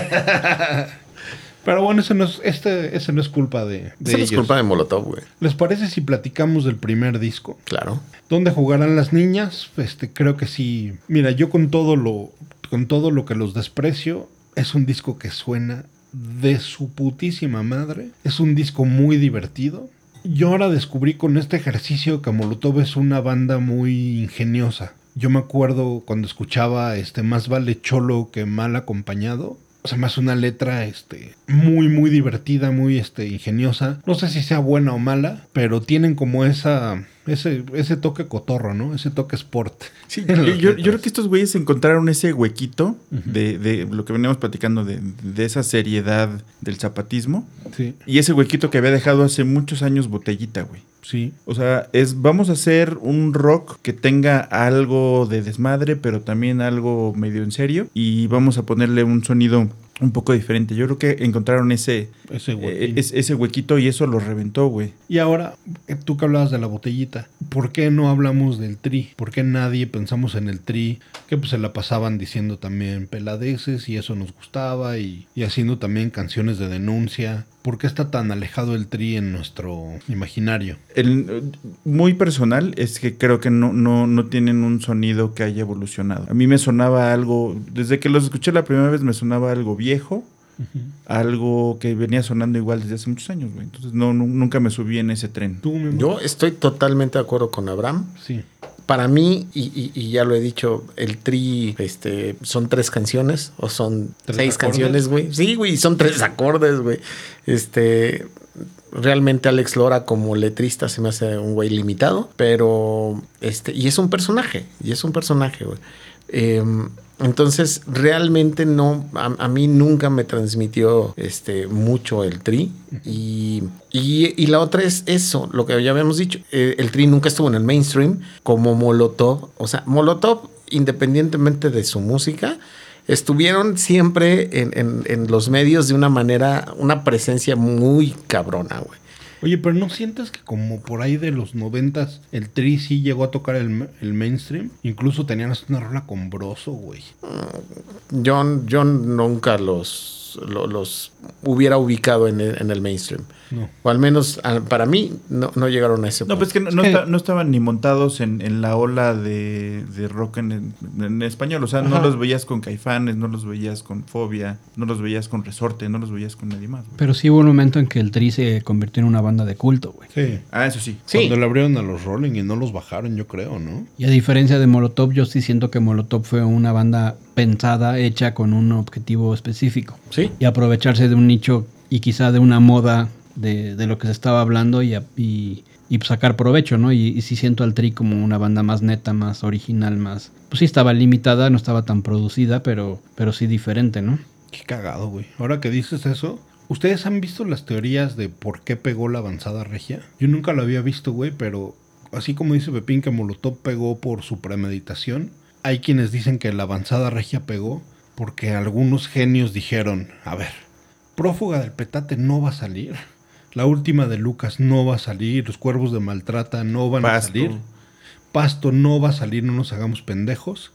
Pero bueno, ese no es, este, ese no es culpa de, de Eso no es culpa de Molotov, güey. ¿Les parece si platicamos del primer disco? Claro. ¿Dónde jugarán las niñas? Este, creo que sí. Mira, yo con todo lo, con todo lo que los desprecio, es un disco que suena de su putísima madre. Es un disco muy divertido. Yo ahora descubrí con este ejercicio que Molotov es una banda muy ingeniosa. Yo me acuerdo cuando escuchaba este Más vale cholo que mal acompañado. O sea, más una letra este muy muy divertida, muy este ingeniosa. No sé si sea buena o mala, pero tienen como esa ese ese toque cotorro, ¿no? Ese toque sport. Sí, yo, creo que estos güeyes encontraron ese huequito de, de lo que veníamos platicando, de, de esa seriedad del zapatismo. Sí, Y ese huequito que había dejado hace muchos años Botellita, güey. Sí. O sea, es vamos a hacer un rock que tenga algo de desmadre, pero también algo medio en serio. Y vamos a ponerle un sonido un poco diferente. Yo creo que encontraron ese, Ese eh, es- ese huequito y eso lo reventó, güey. Y ahora, eh, tú que hablabas de la botellita, ¿por qué no hablamos del tri? ¿Por qué nadie pensamos en el tri? Que pues se la pasaban diciendo también peladeces y eso nos gustaba y, y haciendo también canciones de denuncia. ¿Por qué está tan alejado el tri en nuestro imaginario? El, muy personal es que creo que no, no, no tienen un sonido que haya evolucionado. A mí me sonaba algo, desde que los escuché la primera vez me sonaba algo viejo, algo que venía sonando igual desde hace muchos años, güey. Entonces no, nu- nunca me subí en ese tren. ¿Tú, mi amor? Yo estoy totalmente de acuerdo con Abraham. Sí. Para mí, y, y- y ya lo he dicho, el tri este, son tres canciones o son ¿Tres seis acordes? canciones, güey. Sí, güey, son tres acordes, güey. Este, realmente Alex Lora como letrista se me hace un güey limitado, pero este, y es un personaje, y es un personaje, güey. Em, entonces, realmente no, a, mí nunca me transmitió este, mucho el tri. Y, y, y la otra es eso, lo que ya habíamos dicho. eh, el tri nunca estuvo en el mainstream como Molotov. O sea, Molotov, independientemente de su música, estuvieron siempre en, en- en los medios de una manera, una presencia muy cabrona, güey. Oye, pero ¿no sientes que como por ahí de los noventas el tri sí llegó a tocar el, el mainstream? Incluso tenían una rola con Broso, güey. Yo, yo nunca los, lo- los hubiera ubicado en en el mainstream. No. O al menos para mí no, no llegaron a ese No, punto. pues es que no, no Es que- esta- no estaban ni montados en, en la ola de, de rock en, en español. O sea, no los veías con Caifanes, no los veías con Fobia, no los veías con Resorte, no los veías con nadie más. güey. Pero sí hubo un momento en que el Tri se convirtió en una banda de culto, güey. Sí. Ah, eso sí. Sí. Cuando le abrieron a los Rolling y no los bajaron, yo creo, ¿no? Y a diferencia de Molotov, yo sí siento que Molotov fue una banda pensada, hecha con un objetivo específico. Sí. Y aprovecharse de un nicho y quizá de una moda de, de lo que se estaba hablando y, y, y sacar provecho, ¿no? Y, y sí siento al Tri como una banda más neta, más original, más... Pues sí estaba limitada, no estaba tan producida, pero, pero sí diferente, ¿no? Qué cagado, güey. Ahora que dices eso, ¿ustedes han visto las teorías de por qué pegó la avanzada regia? Yo nunca lo había visto, güey, pero así como dice Pepín que Molotov pegó por su premeditación, hay quienes dicen que la avanzada regia pegó porque algunos genios dijeron, a ver, prófuga del petate no va a salir. La última de Lucas no va a salir, los cuervos de maltrata no van a salir. Pasto no va a salir, no nos hagamos pendejos.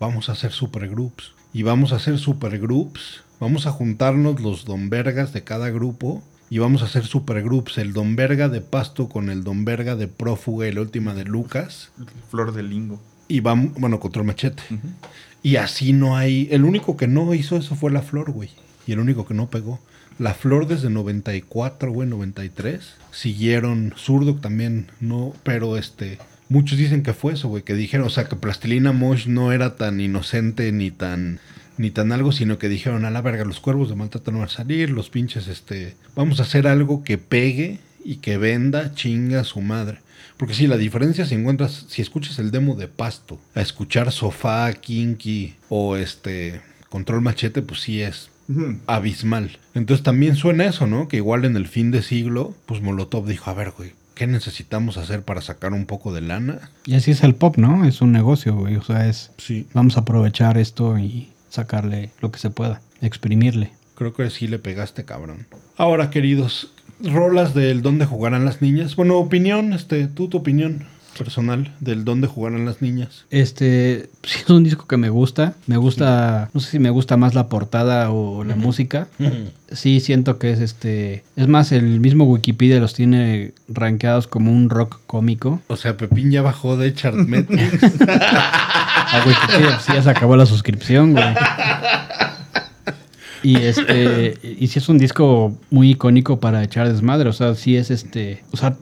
Vamos a hacer supergroups. Y vamos a hacer supergroups. Vamos a juntarnos los don vergas de cada grupo. Y vamos a hacer supergroups. El don verga de Pasto con el don verga de Prófuga y la última de Lucas. Flor de Lingo. Y vamos, bueno, contra el machete. Y así no hay. El único que no hizo eso fue la flor, güey. Y el único que no pegó. La flor desde 94, güey, 93. Siguieron. Zurdo también, no. Pero este. Muchos dicen que fue eso, güey. Que dijeron, o sea, que Plastilina Mosh no era tan inocente ni tan. Ni tan algo, sino que dijeron, a la verga, los cuervos de maltrata no van a salir, los pinches, este. Vamos a hacer algo que pegue y que venda, chinga a su madre. Porque sí, la diferencia si encuentras, si escuchas el demo de Pasto, a escuchar Sofá, Kinky o este Control Machete, pues sí es abismal. Entonces también suena eso, ¿no? Que igual en el fin de siglo, pues Molotov dijo, a ver, güey, ¿qué necesitamos hacer para sacar un poco de lana? Y así es el pop, ¿no? Es un negocio, güey. O sea, es... Sí, Vamos a aprovechar esto y sacarle lo que se pueda, exprimirle. creo que sí le pegaste, cabrón. Ahora, queridos, rolas del dónde jugarán las niñas. Bueno, opinión, este, tú tu opinión personal del dónde jugarán las niñas. Este, sí es un disco que me gusta. Me gusta, no sé si me gusta más la portada o la música. Sí siento que es este, es más el mismo Wikipedia los tiene rankeados como un rock cómico. O sea, Pepín ya bajó de Chartmetrics. (laughs) (laughs) A Wikipedia pues, sí ya se acabó la suscripción, güey. Y este, y sí es un disco muy icónico para echar desmadre, o sea, sí es este, o sea,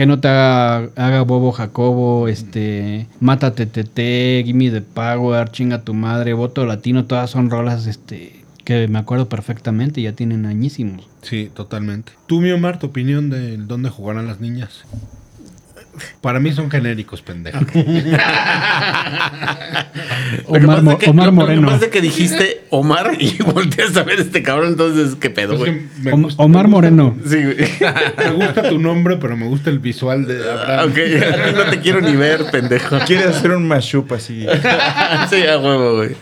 que no te haga, haga bobo Jacobo, este, mátate TT, gimme the power, chinga tu madre, voto latino, todas son rolas, este, que me acuerdo perfectamente, ya tienen añísimos. Sí, totalmente. Tú, mi Omar, tu opinión de dónde jugarán las niñas. Para mí son genéricos, pendejo. (laughs) Omar, pasa Mo- es que- Omar lo- Lo Moreno. que pasa es que dijiste Omar y (laughs) volteas a ver este cabrón, entonces, ¿qué pedo, güey? gusta- Omar Moreno. Sí, güey. Me gusta tu nombre, pero me gusta el visual de Abraham. ok, (laughs) no te quiero ni ver, pendejo. Quiere hacer un mashup así. sí, a huevo, güey.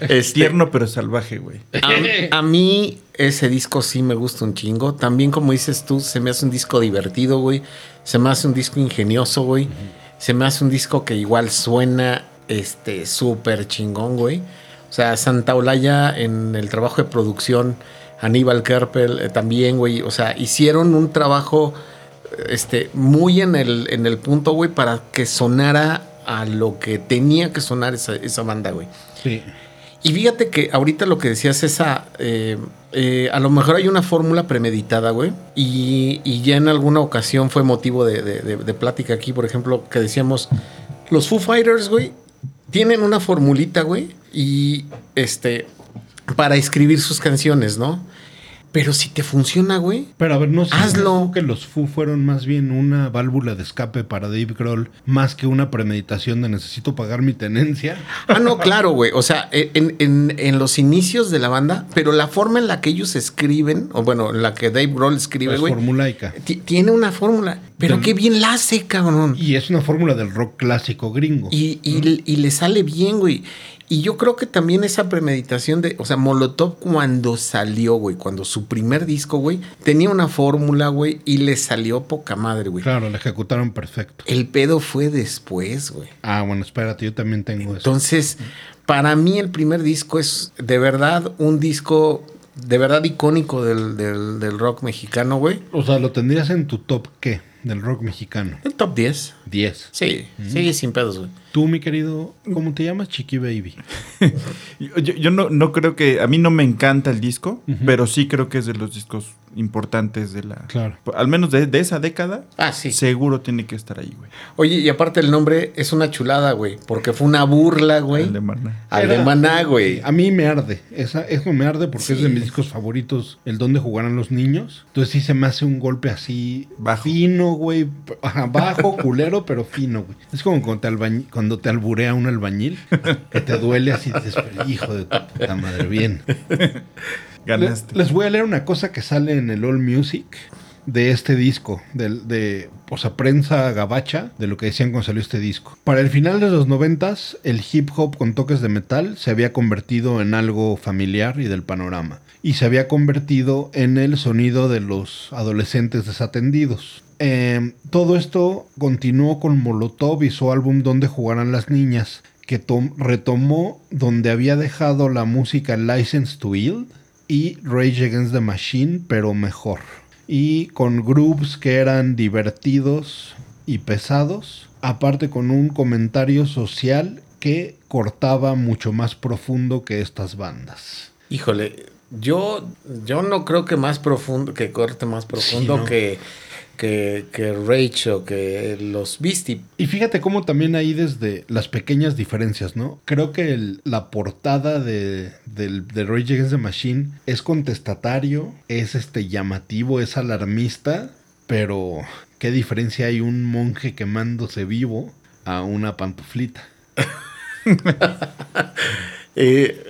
Este, Tierno pero salvaje, güey. A, a mí ese disco sí me gusta un chingo. También como dices tú, se me hace un disco divertido, güey. Se me hace un disco ingenioso, güey. Se me hace un disco que igual suena este súper chingón, güey. O sea, Santa Olaya en el trabajo de producción, Aníbal Kerpel eh, también, güey. O sea, hicieron un trabajo este, muy en el, en el punto, güey, para que sonara a lo que tenía que sonar esa, esa banda, güey. Sí. Y fíjate que ahorita lo que decías, esa. eh, eh, a lo mejor hay una fórmula premeditada, güey. Y, y ya en alguna ocasión fue motivo de, de- de- de plática aquí, por ejemplo, que decíamos: los Foo Fighters, güey, tienen una formulita, güey. Y este. Para escribir sus canciones, ¿no? Pero si te funciona, güey. Pero a ver, no sé. Hazlo. que los Foo fueron más bien una válvula de escape para Dave Grohl, más que una premeditación de necesito pagar mi tenencia. Ah, no, claro, güey. O sea, en, en- en los inicios de la banda, pero la forma en la que ellos escriben, o bueno, en la que Dave Grohl escribe, Es güey. formulaica. Ti- Tiene una fórmula, pero qué bien la hace, cabrón. Y es una fórmula del rock clásico gringo. Y, y- y le sale bien, güey. Y yo creo que también esa premeditación de, o sea, Molotov cuando salió, güey, cuando su primer disco, güey, tenía una fórmula, güey, y le salió poca madre, güey. Claro, la ejecutaron perfecto. El pedo fue después, güey. Ah, bueno, espérate, yo también tengo eso. Entonces, para mí el primer disco es de verdad un disco de verdad icónico del, del- del rock mexicano, güey. O sea, ¿lo tendrías en tu top qué? Del rock mexicano. El top 10. 10. Sí, sí, sin pedos, güey. Tú, mi querido, ¿cómo te llamas? Chiqui Baby. (laughs) Yo, yo- no, no creo que. A mí no me encanta el disco, pero sí creo que es de los discos importantes de la. Claro. Al menos de, de esa década. Ah, sí. Seguro tiene que estar ahí, güey. Oye, y aparte el nombre es una chulada, güey, porque fue una burla, güey. El de Maná. Al de Maná, güey. A mí me arde. Esa, eso me arde porque es de mis discos favoritos. El donde jugarán los niños. Entonces sí se me hace un golpe así Bajo. fino, güey. Bajo, (laughs) culero, pero fino, güey. Es como cuando te, albañ- cuando te alburea un albañil. Que te duele así. Dices, "Pero, hijo de tu puta madre, bien. Ganaste. Le- Les voy a leer una cosa que sale en el All Music de este disco, del- de, o sea, prensa gabacha, de lo que decían cuando salió este disco. Para el final de los noventas, el hip hop con toques de metal se había convertido en algo familiar y del panorama. Y se había convertido en el sonido de los adolescentes desatendidos. Eh, todo esto continuó con Molotov y su álbum Donde jugarán las niñas, que tom- retomó donde había dejado la música License to Yield y Rage Against the Machine, pero mejor. Y con grooves que eran divertidos y pesados, aparte con un comentario social que cortaba mucho más profundo que estas bandas. Híjole, yo, yo no creo que más profundo, que corte más profundo ¿no? que, que, que Rage o que los Beastie. Y fíjate cómo también ahí desde las pequeñas diferencias, ¿no? Creo que el- la portada de, del, de Rage Against the Machine es contestatario, es este llamativo, es alarmista, pero qué diferencia hay un monje quemándose vivo a una pantuflita. (laughs) Eh,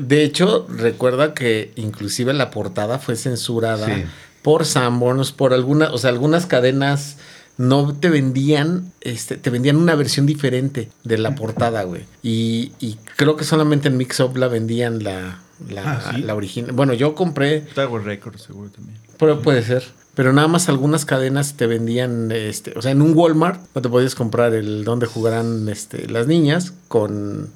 de hecho, recuerda que inclusive la portada fue censurada Sí. Por Sanborns, por algunas, o sea, algunas cadenas no te vendían, este, te vendían una versión diferente de la portada, güey. Y, y creo que solamente en Mix Up la vendían la, la, Ah, ¿sí? la original. Bueno, yo compré Tower Records, seguro también. Pero puede ser. Pero nada más algunas cadenas te vendían, este, o sea, en un Walmart no te podías comprar el donde jugarán este, las niñas con,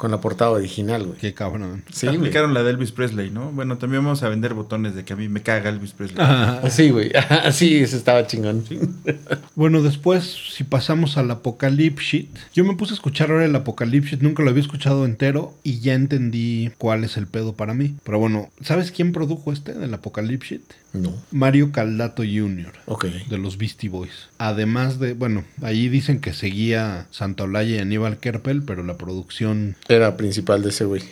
con la portada original, güey. Qué cabrón. Sí, güey. Aplicaron la de Elvis Presley, ¿no? Bueno, también vamos a vender botones de que a mí me caga Elvis Presley. Ah, Sí, güey. (laughs) Sí, eso estaba chingón. (laughs) Bueno, después, si pasamos al Apocalypse, yo me puse a escuchar ahora el Apocalypse, nunca lo había escuchado entero y ya entendí cuál es el pedo para mí. Pero bueno, ¿sabes quién produjo este del Apocalypse? No. Mario Caldato Jr. Ok. de los Beastie Boys. Además de, bueno, ahí dicen que seguía Santa Olaya y Aníbal Kerpel, pero la producción Era principal de ese güey.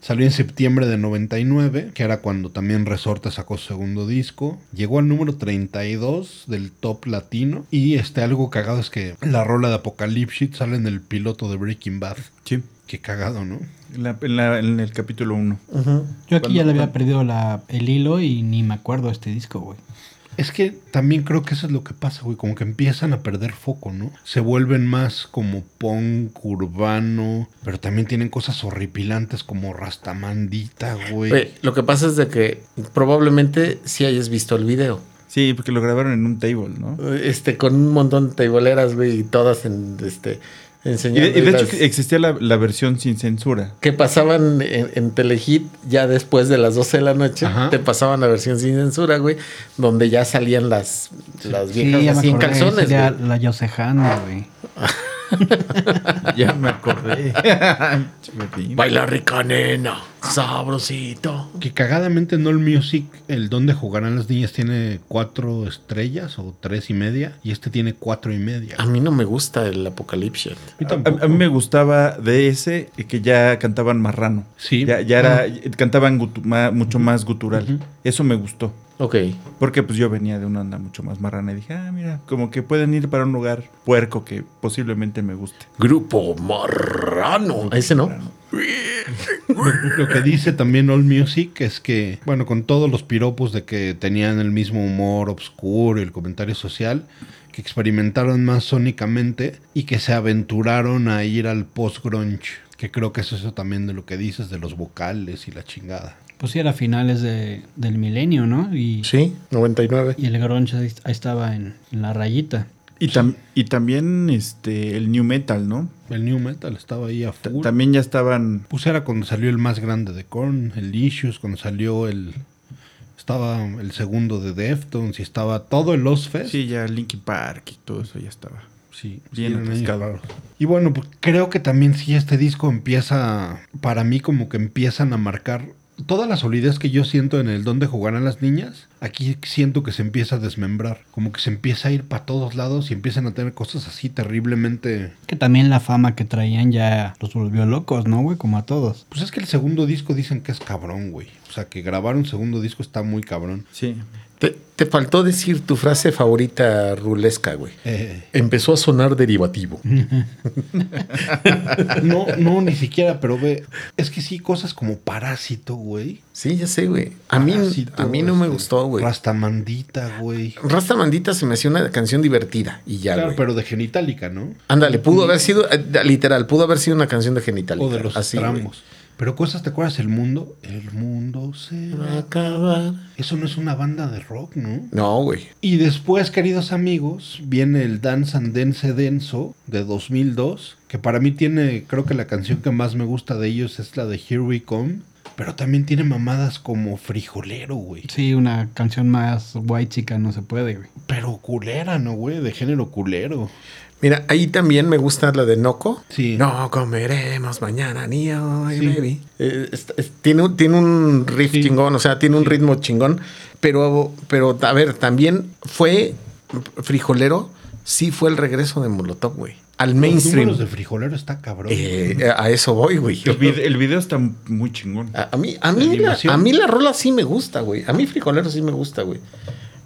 salió en septiembre de 99, que era cuando también Resorte sacó su segundo disco. Llegó al número 32 del top latino. Y este algo cagado es que la rola de Apocalypse sale en el piloto de Breaking Bad. Sí. Qué cagado, ¿no? En, la- en la- en el capítulo 1. Yo aquí ya le había perdido la, el hilo y ni me acuerdo de este disco, güey. Es que también creo que eso es lo que pasa, güey. Como que empiezan a perder foco, ¿no? Se vuelven más como punk, urbano, pero también tienen cosas horripilantes como Rastamandita, güey. Lo que pasa es de que probablemente sí hayas visto el video. Sí, porque lo grabaron en un table, ¿no? Este, con un montón de teiboleras, güey, y todas en, este, Y enseñando. de, y de las- hecho existía la, la versión sin censura. que pasaban en, en Telehit ya después de las 12 de la noche, Ajá. te pasaban la versión sin censura, güey, donde ya salían las, las Sí, viejas ya me así en calzones, güey. la Yosejana, güey. (laughs) (laughs) Ya me acordé. (laughs) Baila rica nena, sabrosito. Que cagadamente en All Music, el donde jugarán las niñas tiene cuatro estrellas o tres y media, y este tiene cuatro y media. A mí no me gusta el apocalipsis. A mí A, tampoco. a mí me gustaba de ese que ya cantaban marrano. Sí. Ya, ya era, cantaban gutu- ma- mucho más gutural. Eso me gustó. Ok. Porque pues yo venía de una onda mucho más marrana y dije, ah, mira, como que pueden ir para un lugar puerco que posiblemente me guste. Grupo Marrano. Ese no. Lo que dice también All Music es que, bueno, con todos los piropos de que tenían el mismo humor obscuro y el comentario social, que experimentaron más sónicamente y que se aventuraron a ir al post-grunge. Que creo que es eso también de lo que dices, de los vocales y la chingada. Pues sí, era finales de, del milenio, ¿no? Y, Sí, 99. y el grunge ahí, estaba en, en la rayita. Y, tam- y también este el new metal, ¿no? El new metal estaba ahí a Ta- full. también ya estaban Pues era cuando salió el más grande de Korn, el Issues, cuando salió el... Estaba el segundo de Deftones y estaba todo el Ozfest. sí ya Linkin Park y todo eso ya estaba. Sí, Bien raros. Y bueno, pues creo que también sí este disco empieza, para mí como que empiezan a marcar toda la solidez que yo siento en el donde jugarán las niñas. Aquí siento que se empieza a desmembrar, como que se empieza a ir para todos lados y empiezan a tener cosas así terriblemente... Que también la fama que traían ya los volvió locos, ¿no, güey? Como a todos. Pues es que el segundo disco dicen que es cabrón, güey. O sea, que grabar un segundo disco está muy cabrón. Sí. Te, te faltó decir tu frase favorita rulesca, güey. Eh, Empezó a sonar derivativo. (laughs) no, no, ni siquiera, pero ve, es que sí, cosas como Parásito, güey. Sí, ya sé, güey. A mí, a mí no me este, gustó, güey. Rastamandita, güey. Rasta Mandita se me hacía una canción divertida y ya, Claro, güey. pero de genitálica, ¿no? Ándale, pudo haber sido, eh, literal, pudo haber sido una canción de genital. O de los Así, güey. Pero cosas, ¿te acuerdas? El mundo. El mundo se Va a acabar. Eso no es una banda de rock, ¿no? No, güey. Y después, queridos amigos, viene el Dance and Dance Denso de 2002, que para mí tiene, creo que la canción que más me gusta de ellos es la de Here We Come, pero también tiene mamadas como Frijolero, güey. Sí, una canción más white chica no se puede, güey. Pero culera, ¿no, güey? De género culero. Mira, ahí también me gusta la de Noco. Sí. No comeremos mañana ni hoy, Sí. baby. Eh, es- es- tiene, un- tiene un riff Sí. chingón, o sea, tiene un ritmo chingón. Pero, pero, a ver, también fue frijolero, sí fue el regreso de Molotov, güey. Al Los mainstream. números de Frijolero está cabrón. Eh, a eso voy, güey. El, vide- el video está muy chingón. A, a mí, a, mí la, a mí la rola sí me gusta, güey. A mí Frijolero sí me gusta, güey.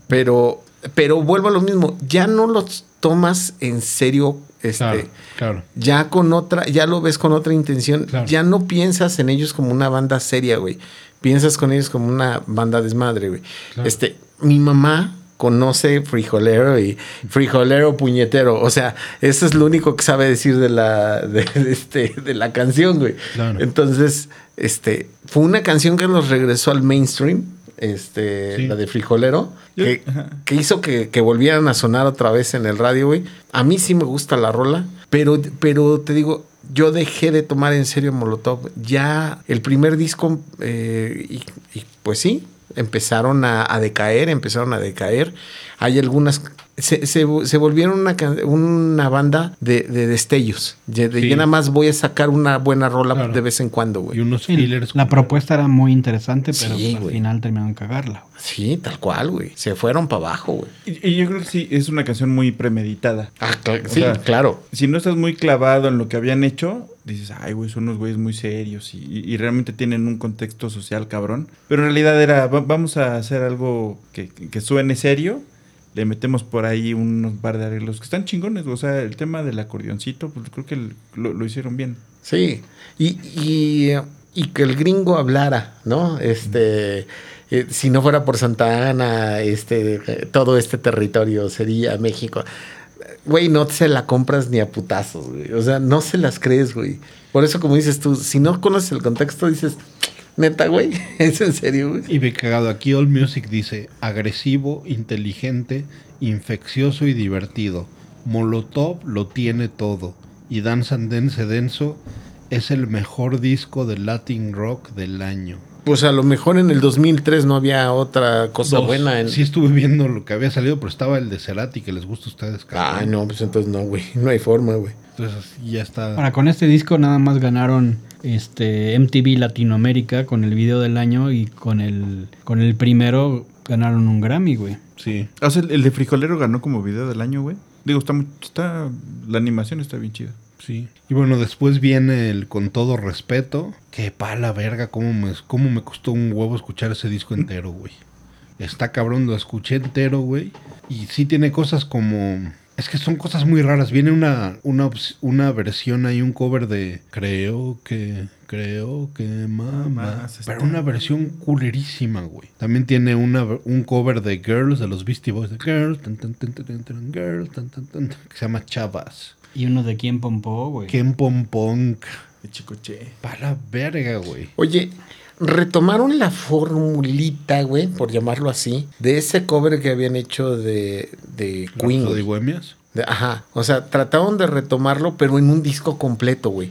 Pero, pero vuelvo a lo mismo. Ya no los tomas en serio, este. Claro, claro. Ya con otra, ya lo ves con otra intención. Claro. Ya no piensas en ellos como una banda seria, güey. Piensas con ellos como una banda desmadre, güey. Este, mi mamá conoce frijolero y frijolero puñetero. O sea, eso es lo único que sabe decir de la, de, de este, de la canción, güey. Claro. Entonces, este, fue una canción que nos regresó al mainstream. Este, Sí. la de frijolero, Yo- que, que hizo que, que volvieran a sonar otra vez en el radio, güey. A mí sí me gusta la rola, pero, pero te digo, yo dejé de tomar en serio Molotov. Ya el primer disco, eh, y, y pues sí, empezaron a, a decaer, empezaron a decaer. Hay algunas... Se, se, se volvieron una, una banda de, de destellos. De, de Sí. ya nada más voy a sacar una buena rola Claro. de vez en cuando, Y güey. unos Sí, fillers. la propuesta era muy interesante, pero Sí, pues, al güey. final terminaron cagarla. güey. Sí, tal cual, güey. Se fueron para abajo, güey. Y, y yo creo que sí, es una canción muy premeditada. Ah, cl- O sí, sea, claro. Si no estás muy clavado en lo que habían hecho, dices, ay, güey, son unos güeyes muy serios y, y- y realmente tienen un contexto social cabrón. Pero en realidad era, "Va- vamos a hacer algo que, que suene serio. Le metemos por ahí unos par de arreglos que están chingones. O sea, el tema del acordeoncito, pues creo que lo, lo hicieron bien. Sí, y, y, y que el gringo hablara, ¿no? Este, eh, si no fuera por Santa Ana, este, todo este territorio sería México. Güey, no se la compras ni a putazos, güey. O sea, no se las crees, güey. Por eso, como dices tú, si no conoces el contexto, dices, neta, güey, (laughs) ¿es en serio, güey? Y ve cagado, aquí All Music dice agresivo, inteligente, infeccioso y divertido. Molotov lo tiene todo. Y Dance and Dance Denso es el mejor disco de Latin Rock del año. Pues a lo mejor en el 2003 no había otra cosa Dos. buena. En... Sí estuve viendo lo que había salido, pero estaba el de Cerati que les gusta a ustedes. Ay, no, pues entonces no, güey. No hay forma, güey. Entonces ya está. Ahora, con este disco nada más ganaron este MTV Latinoamérica con el video del año y con el, con el primero ganaron un Grammy, güey. Sí. O sea, el, el de Frijolero ganó como video del año, güey. Digo, está, muy- está. La animación está bien chida. Sí. Y bueno, después viene el Con todo respeto. Que pa' la verga, cómo me, cómo me costó un huevo escuchar ese disco entero, güey. Está cabrón, lo escuché entero, güey. Y sí tiene cosas como... Es que son cosas muy raras. Viene una, una, una versión ahí, un cover de... Creo que... Creo que mamá... Pero una versión culerísima, güey. También tiene una, un cover de Girls, de los Beastie Boys. De Girls, tan, tan, tan, tan, tan, tan, Girls, tan, tan, tan, tan, que se llama Chavas. Y uno de Quién Pompó, güey. Ken Pom Punk. De Chicoche. Pa' la verga, güey. Oye, retomaron la formulita, güey, por llamarlo así, de ese cover que habían hecho de, de Queen. Rhapsody güey. Bohemias. De- ajá. O sea, trataron de retomarlo, pero en un disco completo, güey.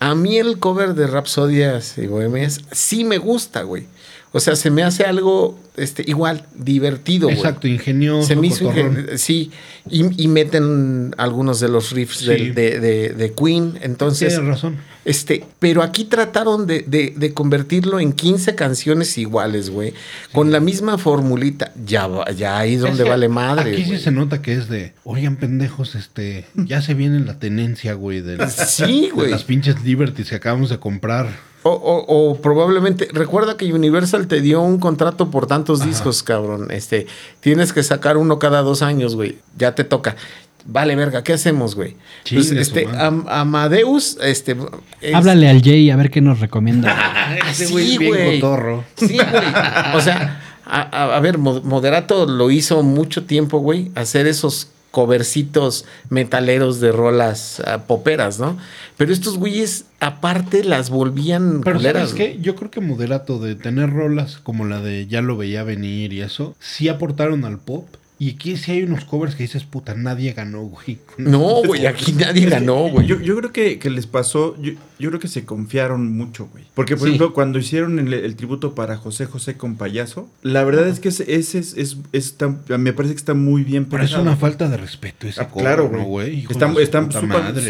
A mí el cover de Rhapsodias y Bohemias sí me gusta, güey. O sea, se me hace algo este, igual, divertido, güey. Exacto, ingenioso. Se me hizo ingen- sí, y, y meten algunos de los riffs Sí. de, de- de Queen. Entonces, Tienes razón. este, pero aquí trataron de, de- de convertirlo en 15 canciones iguales, güey. Con la misma formulita. Ya, ya ahí es donde Es vale madre. Aquí sí se nota que es de, oigan pendejos, este, ya se viene la tenencia, güey, (laughs) Sí, güey. las pinches Liberties que acabamos de comprar. O, o- o probablemente, recuerda que Universal te dio un contrato por tantos discos, cabrón. Este, tienes que sacar uno cada dos años, güey. Ya te toca. Vale, verga, ¿qué hacemos, güey? Pues, este. Am- Amadeus, este. es- Háblale al Jay a ver qué nos recomienda. (laughs) Ese sí, güey bien güey. Sí, güey. O sea, a, a- a ver, Mo- Moderato lo hizo mucho tiempo, güey, hacer esos covercitos metaleros de rolas ah, poperas, ¿no? Pero estos güeyes, aparte, las volvían Pero culeras, ¿sabes qué? Yo creo que Moderato de tener rolas como la de Ya lo veía venir y eso, sí aportaron al pop. Y aquí sí hay unos covers que dices, puta, nadie ganó, güey. (laughs) No, güey, aquí nadie ganó, güey. Yo, yo creo que, que les pasó, yo, yo creo que se confiaron mucho, güey. Porque, por Sí. ejemplo, cuando hicieron el, el tributo para José José con Payaso, la verdad es que ese, ese es, es- está- me parece que está muy bien Pero es una falta de respeto ese Ah, cover, claro, ¿no, güey. Está, está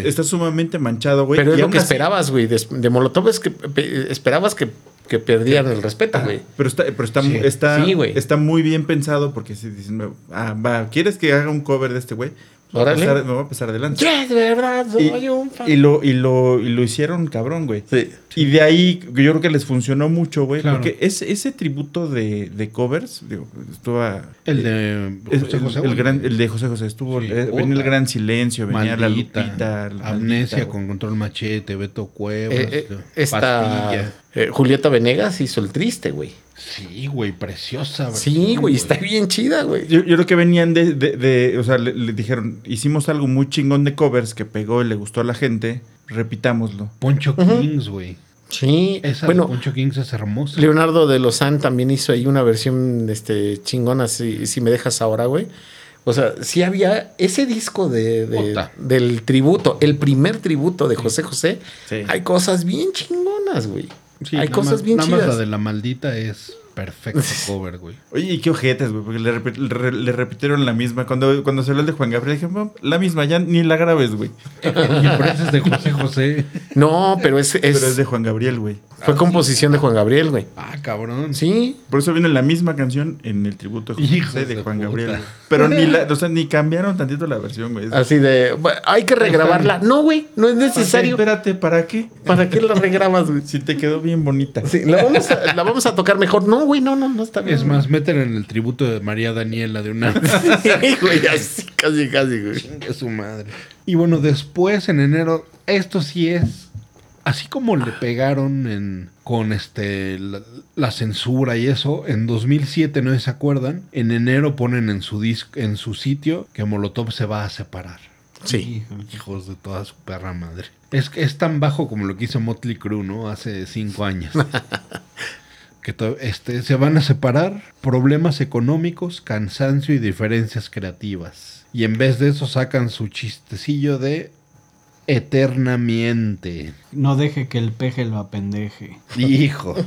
está sumamente manchado, güey. Pero es Y lo aún que así- esperabas, güey. De, de Molotov es que pe- esperabas que, que perdieran el respeto, güey. Pero está, pero está, Sí. está, Sí, está muy bien pensado porque si dicen, ah, va, ¿quieres que haga un cover de este güey? Me voy a pasar- me voy a pasar adelante. Ya, de verdad, Y, soy un fan. y lo, y, lo, y lo hicieron cabrón, güey. Sí. Y de ahí yo creo que les funcionó mucho, güey. Claro. Porque ese, ese tributo de, de covers, digo, estuvo a- El de es- José el, José. el güey. gran, el de José José estuvo. Sí, eh, venía el gran silencio, venía la Lupita. la Amnesia Maldita, con Control Machete, Beto Cuevas, Eh, eh, esta. Eh, Julieta Venegas hizo el triste, güey. Sí, güey, preciosa. Sí, versión, güey, está bien chida, güey. Yo, yo creo que venían de, de- de- o sea, le, le dijeron, hicimos algo muy chingón de covers que pegó y le gustó a la gente, repitámoslo. Poncho Kings, güey. Sí, Esa bueno, de Poncho Kings es hermosa. Leonardo de Lozán también hizo ahí una versión este, chingona, si, si me dejas ahora, güey. O sea, sí había ese disco de, de- del tributo, el primer tributo de José José. Sí. Hay cosas bien chingonas, güey. Sí, Hay nada cosas más- bien nada más chidas. la de la maldita es perfecto (laughs) cover, güey. Oye, y qué ojetes, güey, porque le, repi- le re- le repitieron la misma. Cuando, cuando se habló el de Juan Gabriel, dije, "No, la misma, ya ni la grabes, güey. Y por eso es de José José. No, pero es, es- Pero es de Juan Gabriel, güey. fue composición de Juan Gabriel, güey. Ah, cabrón. Sí, Por eso viene la misma canción en el tributo de José de Juan puta. Gabriel. Pero ni la, o sea, ni cambiaron tantito la versión, güey. Así de, "Bu- hay que regrabarla. No, güey, no es necesario. Espérate, ¿para qué? ¿Para qué la regrabas, güey? Si te quedó bien bonita. Sí, la vamos, a, la vamos a tocar mejor. No, güey, no, no, no está bien. Es más, meten en el tributo de María Daniela de una (laughs) Sí, güey, así, casi, casi, güey. Chingue su madre. Y bueno, después en enero, esto sí es así como le pegaron en, con este la, la censura y eso, en 2007, no se acuerdan, en enero ponen en su disc, en su sitio que Molotov se va a separar. Sí. Hijos de toda su perra madre. Es, es tan bajo como lo que hizo Motley Crue, ¿no? Hace cinco años. (laughs) que este, se van a separar problemas económicos, cansancio y diferencias creativas. Y en vez de eso sacan su chistecillo de eternamente. No deje que el peje lo apendeje. Hijo. (laughs)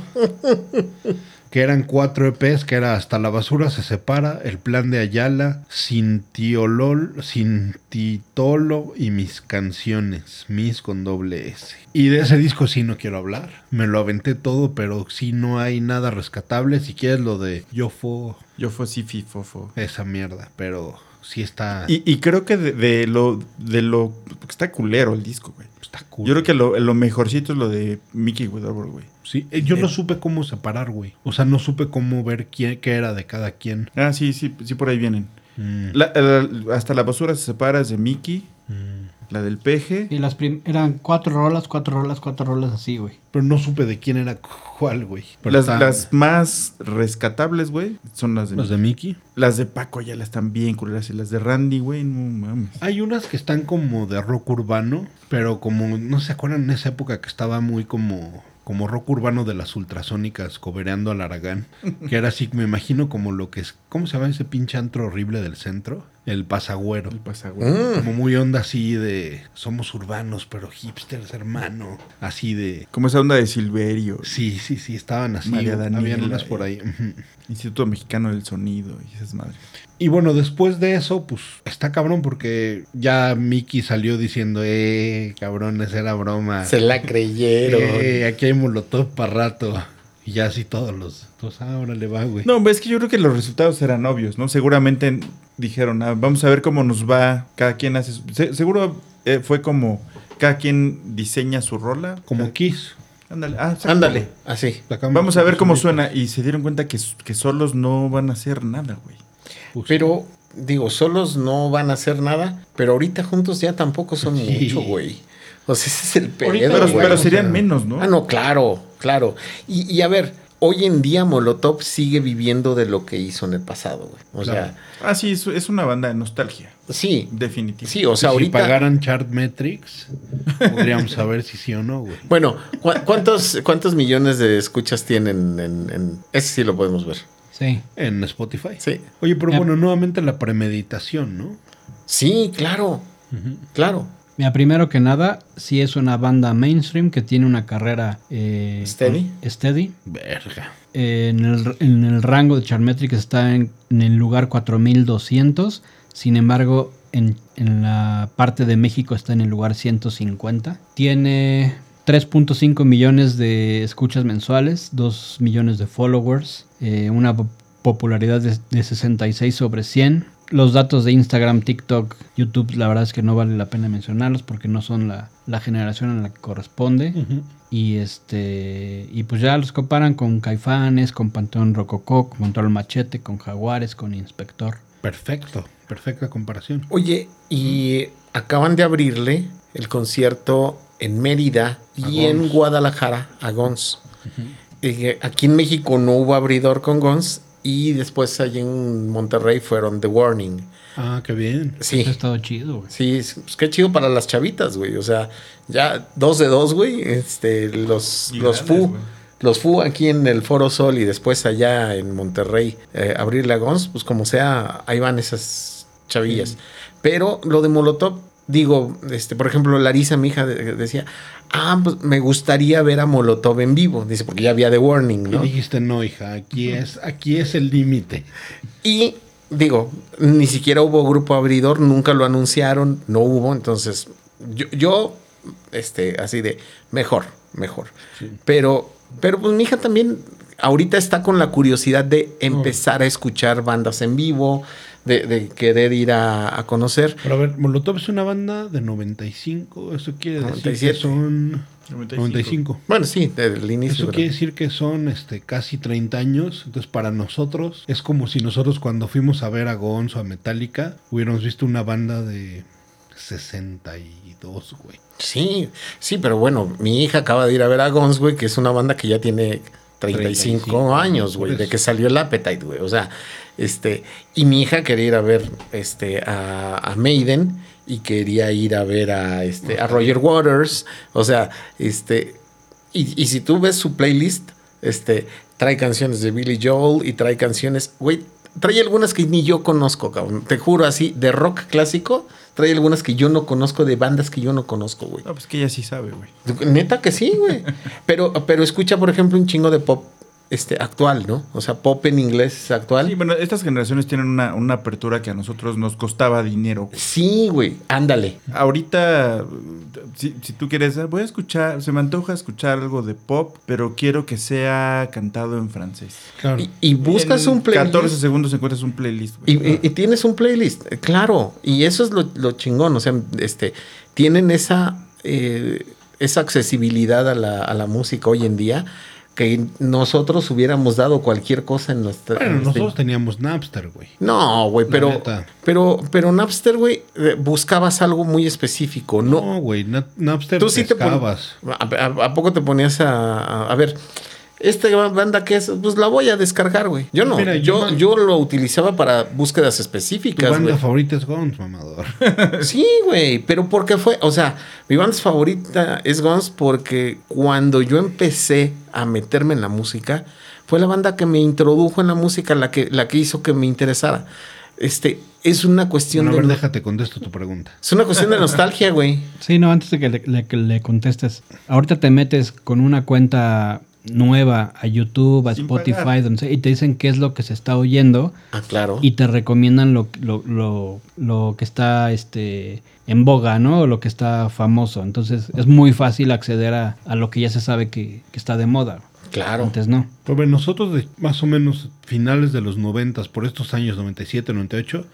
que eran cuatro EPs, que era Hasta la basura se separa, El plan de Ayala, Sintiolol, Sintitolo y mis canciones, mis con doble S. Y de ese disco sí no quiero hablar. Me lo aventé todo, pero sí no hay nada rescatable. Si quieres lo de Yo Fo, Yo fue sí, fi, fofo. esa mierda, pero sí está, Y, y creo que de, de lo de lo está culero el disco, güey. está cool. Yo creo que lo, lo mejorcito es lo de Mickey Widowborough, güey. Sí, eh, yo no supe cómo separar, güey. O sea, no supe cómo ver quién, qué era de cada quien. Ah, sí, sí, sí por ahí vienen. Mm, La- la- hasta la basura se separa es de Mickey, mm. la del peje. Y las prim- eran cuatro rolas, cuatro rolas, cuatro rolas así, güey. Pero no supe de quién era cuál, güey. Las, las más rescatables, güey, son las de, los de Mickey. las de Paco ya las están bien culeras y las de Randy, güey, no mames. Hay unas que están como de rock urbano, pero como no se acuerdan en esa época que estaba muy como como rock urbano de las ultrasónicas cobereando al Aragán, que era así, me imagino como lo que es, ¿cómo se llama ese pinche antro horrible del centro? El pasagüero. El pasa, güey. Mm. Como muy onda así de somos urbanos, pero hipsters, hermano. Así de Como esa onda de Silverio, Sí, sí, sí, estaban así. María Habían Daniela, unas eh. por ahí. Instituto Mexicano del Sonido y esas madres. Y bueno, después de eso, pues está cabrón porque ya Mickey salió diciendo, eh, cabrones, era broma. Se la creyeron. Eh, aquí hay molotov para rato. Y ya así todos los. Pues ahora le va, güey. No, es que yo creo que los resultados eran obvios, ¿no? Seguramente dijeron, ah, vamos a ver cómo nos va, cada quien hace... su- se- seguro eh, fue como cada quien diseña su rola. Como Cada- Kiss. Ándale, ah. Ándale, así. Vamos a ver cómo suena. Y se dieron cuenta que, que solos no van a hacer nada, güey. Pero, digo, solos no van a hacer nada, pero ahorita juntos ya tampoco son Sí. mucho, güey. O sea, ese es el pedo, Pero, pero serían menos, ¿no? Ah, no, claro, claro. Y, y a ver, hoy en día Molotov sigue viviendo de lo que hizo en el pasado, güey. O Claro. Ah, sí, es, es una banda de nostalgia. sea, sí, Definitivamente. sí, o sea, si ahorita... pagaran chart metrics, (laughs) podríamos saber si sí o no, güey. Bueno, ¿cu- ¿cuántos, ¿cuántos millones de escuchas tienen en, en- Ese sí lo podemos ver. Sí. En Spotify. Sí. Oye, pero bueno, nuevamente la premeditación, ¿no? Sí, claro, claro. Mira, primero que nada, sí es una banda mainstream que tiene una carrera eh, Steady. steady. Verga. Eh, en, el, en el rango de Chartmetrics está en, en el lugar 4200. Sin embargo, en, en la parte de México está en el lugar 150. Tiene 3.5 millones de escuchas mensuales, 2 millones de followers, eh, una po- popularidad de, de 66 sobre 100. Los datos de Instagram, TikTok, YouTube, la verdad es que no vale la pena mencionarlos porque no son la, la generación a la que corresponde. Y este y pues ya los comparan con Caifanes, con Panteón Rococó, con Control Machete, con Jaguares, con Inspector. Perfecto, perfecta comparación. Oye, y acaban de abrirle el concierto en Mérida y en. Guadalajara a Gons. Eh, aquí en México no hubo abridor con Gons y después allí en Monterrey fueron The Warning. Ah, qué bien. Sí. Eso ha estado chido, güey. Sí, es- pues qué chido para las chavitas, güey. O sea, ya dos de dos, güey. Este, los, Y los grandes, FU. Los FU aquí en el Foro Sol y después allá en Monterrey, eh, abrirle a Gons, pues como sea, ahí van esas chavillas. Pero lo de Molotov, digo, este, por ejemplo, Larisa, mi hija, de- decía, ah, pues me gustaría ver a Molotov en vivo. Dice, porque ya había The Warning, Y ¿no? dijiste, no, hija, aquí es, aquí es el límite. Y digo, ni siquiera hubo grupo abridor, nunca lo anunciaron, no hubo, entonces yo, yo este, así de, mejor, mejor. Pero, pero pues mi hija también ahorita está con la curiosidad de empezar a escuchar bandas en vivo, de, de querer ir a, a conocer. Pero a ver, Molotov es una banda de 95, eso quiere decir 97. que son 95. 95. Bueno, sí, del inicio. Eso ¿verdad? quiere decir que son este, casi 30 años. Entonces, para nosotros, es como si nosotros cuando fuimos a ver a Gonzo, a Metallica, hubiéramos visto una banda de 62, güey. Sí, sí, pero bueno, mi hija acaba de ir a ver a Guns, güey, que es una banda que ya tiene 35, 35, años, güey, de eso. que salió el Appetite, güey. O sea, este, y mi hija quería ir a ver este, a, a Maiden y quería ir a ver a, este, a Roger Waters. O sea, este, y, y si tú ves su playlist, este, trae canciones de Billy Joel y trae canciones, güey, trae algunas que ni yo conozco, cabrón. Te juro así, de rock clásico, trae algunas que yo no conozco, de bandas que yo no conozco, güey. No, pues que ella sí sabe, güey. Neta que sí, güey. (laughs) Pero, pero escucha, por ejemplo, un chingo de pop este, actual, ¿no? O sea, pop en inglés actual. Sí, bueno, estas generaciones tienen una, una apertura que a nosotros nos costaba dinero. Sí, güey, ándale. Ahorita, si, si tú quieres, voy a escuchar, se me antoja escuchar algo de pop, pero quiero que sea cantado en francés. Claro. Y, y buscas En un playlist. 14 segundos encuentras un playlist. güey. Y, y- y tienes un playlist, eh, claro. Y eso es lo, lo chingón. O sea, este, tienen esa, eh, esa accesibilidad a la, a la música hoy en día que nosotros hubiéramos dado cualquier cosa en nuestra. Bueno, en este- nosotros teníamos Napster, güey. No, güey, pero, pero, pero Napster, güey, eh, buscabas algo muy específico. No, No, güey, Na- Napster Tú sí te pon-. ¿A, a- a poco te ponías a, a, a ver? Esta banda que es, pues la voy a descargar, güey. Yo no. Mira, yo, yo- yo lo utilizaba para búsquedas Tu específicas, banda güey. favorita es Guns, mamador. (laughs) Sí, güey, pero porque fue, o sea, mi banda favorita es Guns porque cuando yo empecé a meterme en la música, fue la banda que me introdujo en la música, la que, la que hizo que me interesara. Este, es una cuestión Bueno, a de ver, no- déjate contesto tu pregunta. es una cuestión de nostalgia, güey. (laughs) Sí, no, antes de que le, le- que le contestes. Ahorita te metes con una cuenta nueva a YouTube, a Sin Spotify, donde sea, y te dicen qué es lo que se está oyendo Ah, claro. y te recomiendan lo, lo, lo, lo que está este en boga, ¿no? O lo que está famoso. Entonces es muy fácil acceder a, a lo que ya se sabe que, que está de moda. claro. Antes no. Bueno, nosotros de más o menos finales de los 90, por estos años 97, 98,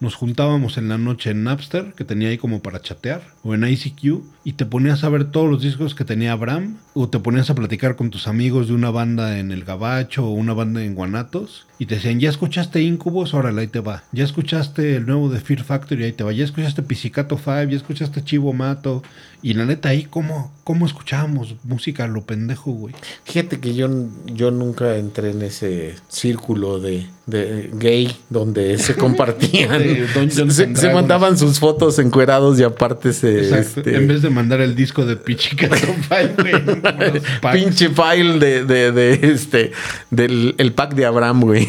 nos juntábamos en la noche en Napster, que tenía ahí como para chatear, o en ICQ, y te ponías a ver todos los discos que tenía Abraham, o te ponías a platicar con tus amigos de una banda en El Gabacho o una banda en Guanatos, y te decían, ya escuchaste Incubus, órale, ahí te va. Ya escuchaste el nuevo de Fear Factory, ahí te va. Ya escuchaste Pisicato 5, ya escuchaste Chivo Mato, y la neta ahí, ¿cómo, cómo escuchábamos música a lo pendejo, güey? Fíjate que yo, yo nunca entré en ese círculo de, de gay donde se (laughs) compartían. De se, mandaban sus fotos encuerados y aparte se. Exacto. este, En vez de mandar el disco de Pichicato (laughs) pinche file de, de, de este. Del el pack de Abraham, güey.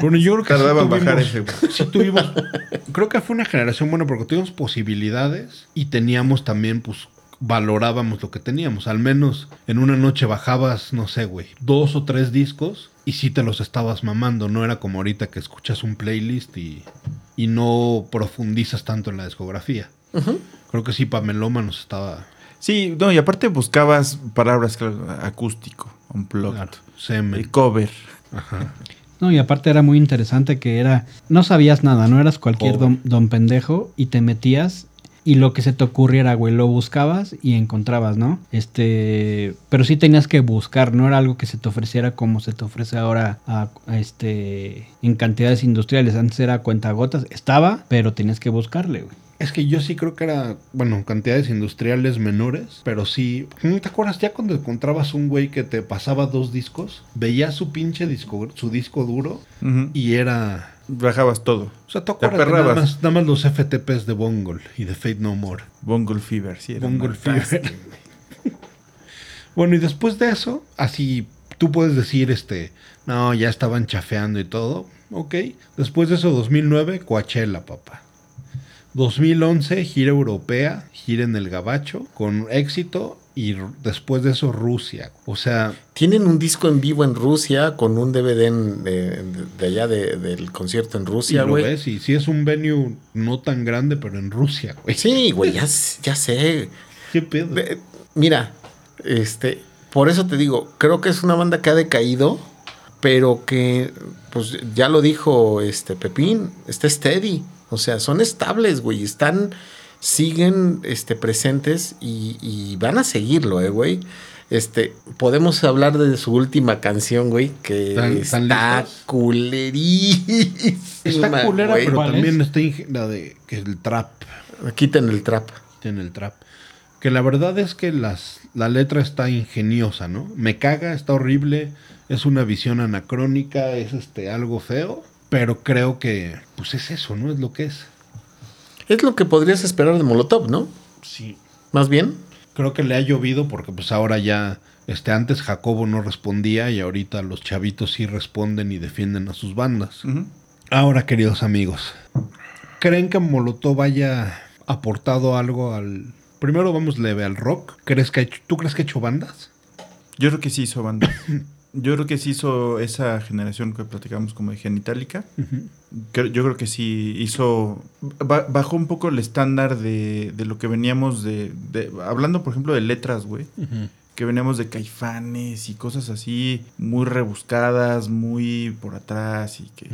Bueno, yo creo que Tardaba sí bajar tuvimos, ese, güey. sí tuvimos. Creo que fue una generación buena porque tuvimos posibilidades y teníamos también, pues, valorábamos lo que teníamos. Al menos en una noche bajabas, no sé, güey, dos o tres discos y sí te los estabas mamando. No era como ahorita que escuchas un playlist y, y no profundizas tanto en la discografía. Creo que sí, Pameloma nos estaba. Sí, no, y aparte buscabas palabras, claro, acústico, unplugged, Claro, semen. eh, cover. Ajá. No, y aparte era muy interesante que era, no sabías nada, no eras cualquier don, don pendejo y te metías y lo que se te ocurriera, güey, lo buscabas y encontrabas, ¿no? Este, pero sí tenías que buscar, no era algo que se te ofreciera como se te ofrece ahora a, a este, en cantidades industriales. Antes era cuentagotas, estaba, pero tenías que buscarle, güey. Es que yo sí creo que era, bueno, cantidades industriales menores, pero sí. ¿No te acuerdas ya cuando encontrabas un güey que te pasaba dos discos? Veías su pinche disco, su disco duro y era. Bajabas todo. O sea, te acuerdas que nada más, nada más los FTPs de Bungle y de Fate No More. Bungle Fever, sí. era Bungle fantástico. Fever. (laughs) bueno, y después de eso, así tú puedes decir, este, no, ya estaban chafeando y todo. Ok. Después de eso, 2009, Coachella, papá. 2011, gira europea, gira en el Gabacho, con éxito. Y después de eso, Rusia. O sea, Tienen un disco en vivo en Rusia con un DVD en- de, de allá de- del concierto en Rusia, güey. y sí es un venue no tan grande, pero en Rusia, güey. Sí, güey, ya, ya sé. (laughs) ¿Qué pedo? Mira, este, por eso te digo, creo que es una banda que ha decaído, pero que, pues ya lo dijo este Pepín, está steady. O sea, son estables, güey. Están, siguen este, presentes y, y van a seguirlo, eh, güey. Este, podemos hablar de su última canción, güey, que ¿Están- están está culerísima. Está culera, güey. pero ¿Cuál también es? está la de que el trap. Quiten el trap. en el trap. Que la verdad es que las, la letra está ingeniosa, ¿no? Me caga, está horrible, es una visión anacrónica, es este algo feo, pero creo que pues es eso, ¿no? Es lo que es. Es lo que podrías esperar de Molotov, ¿no? Sí. Más bien. Creo que le ha llovido porque pues ahora ya este antes Jacobo no respondía y ahorita los chavitos sí responden y defienden a sus bandas. Ahora, queridos amigos, ¿creen que Molotov haya aportado algo al Primero vamos leve al rock. ¿Crees que ha hecho- ¿Tú crees que ha hecho bandas? Yo creo que sí hizo banda. (laughs) Yo creo que sí hizo esa generación que platicamos como de Genitalica. Creo- Yo creo que sí hizo. ba- Bajó un poco el estándar de, de lo que veníamos de, de- Hablando, por ejemplo, de letras, güey. Que veníamos de caifanes y cosas así, muy rebuscadas, muy por atrás. Y que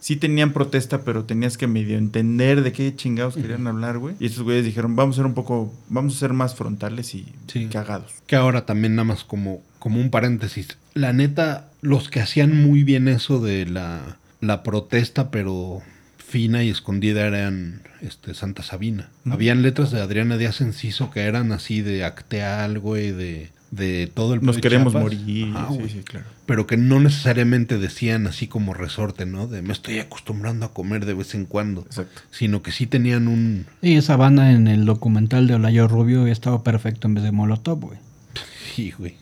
sí tenían protesta, pero tenías que medio entender de qué chingados querían hablar, güey. Y estos güeyes dijeron: Vamos a ser un poco. Vamos a ser más frontales y Sí. cagados. Que ahora también nada más como, como un paréntesis. La neta, los que hacían muy bien eso de la, la protesta, pero fina y escondida eran este, Santa Sabina. Habían letras de Adriana Díaz Enciso que eran así de acteal, güey, de, de todo el Nos queremos Chiapas. morir. Sí, sí, claro. Pero que no necesariamente decían así como resorte, ¿no? De me estoy acostumbrando a comer de vez en cuando. Exacto. Sino que sí tenían un... Y esa banda en el documental de Olayo Rubio estaba perfecto en vez de Molotov, güey. Sí, güey.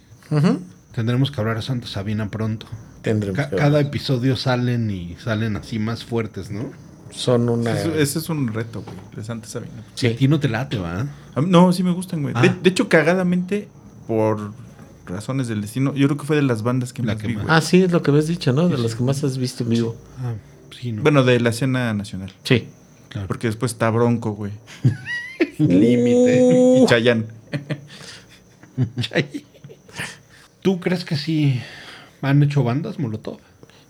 Tendremos que hablar a Santa Sabina pronto. Tendremos Ca- que- cada episodio salen y salen así más fuertes, ¿no? Son una. Ese es un reto, güey. De Santa Sabina. A Sí. ti no te late, ¿va? A mí- No, sí me gustan, güey. De, Ah. de hecho, cagadamente, por razones del destino, yo creo que fue de las bandas que La más que vi, más. güey. Ah, sí, es lo que habías dicho, ¿no? De las que más has visto en vivo. Ah, sí, ¿no? Bueno, de la escena nacional. Sí. claro. Porque después está Bronco, güey. (laughs) límite. Y (laughs) Chayanne. ¿Tú crees que sí han hecho bandas, Molotov?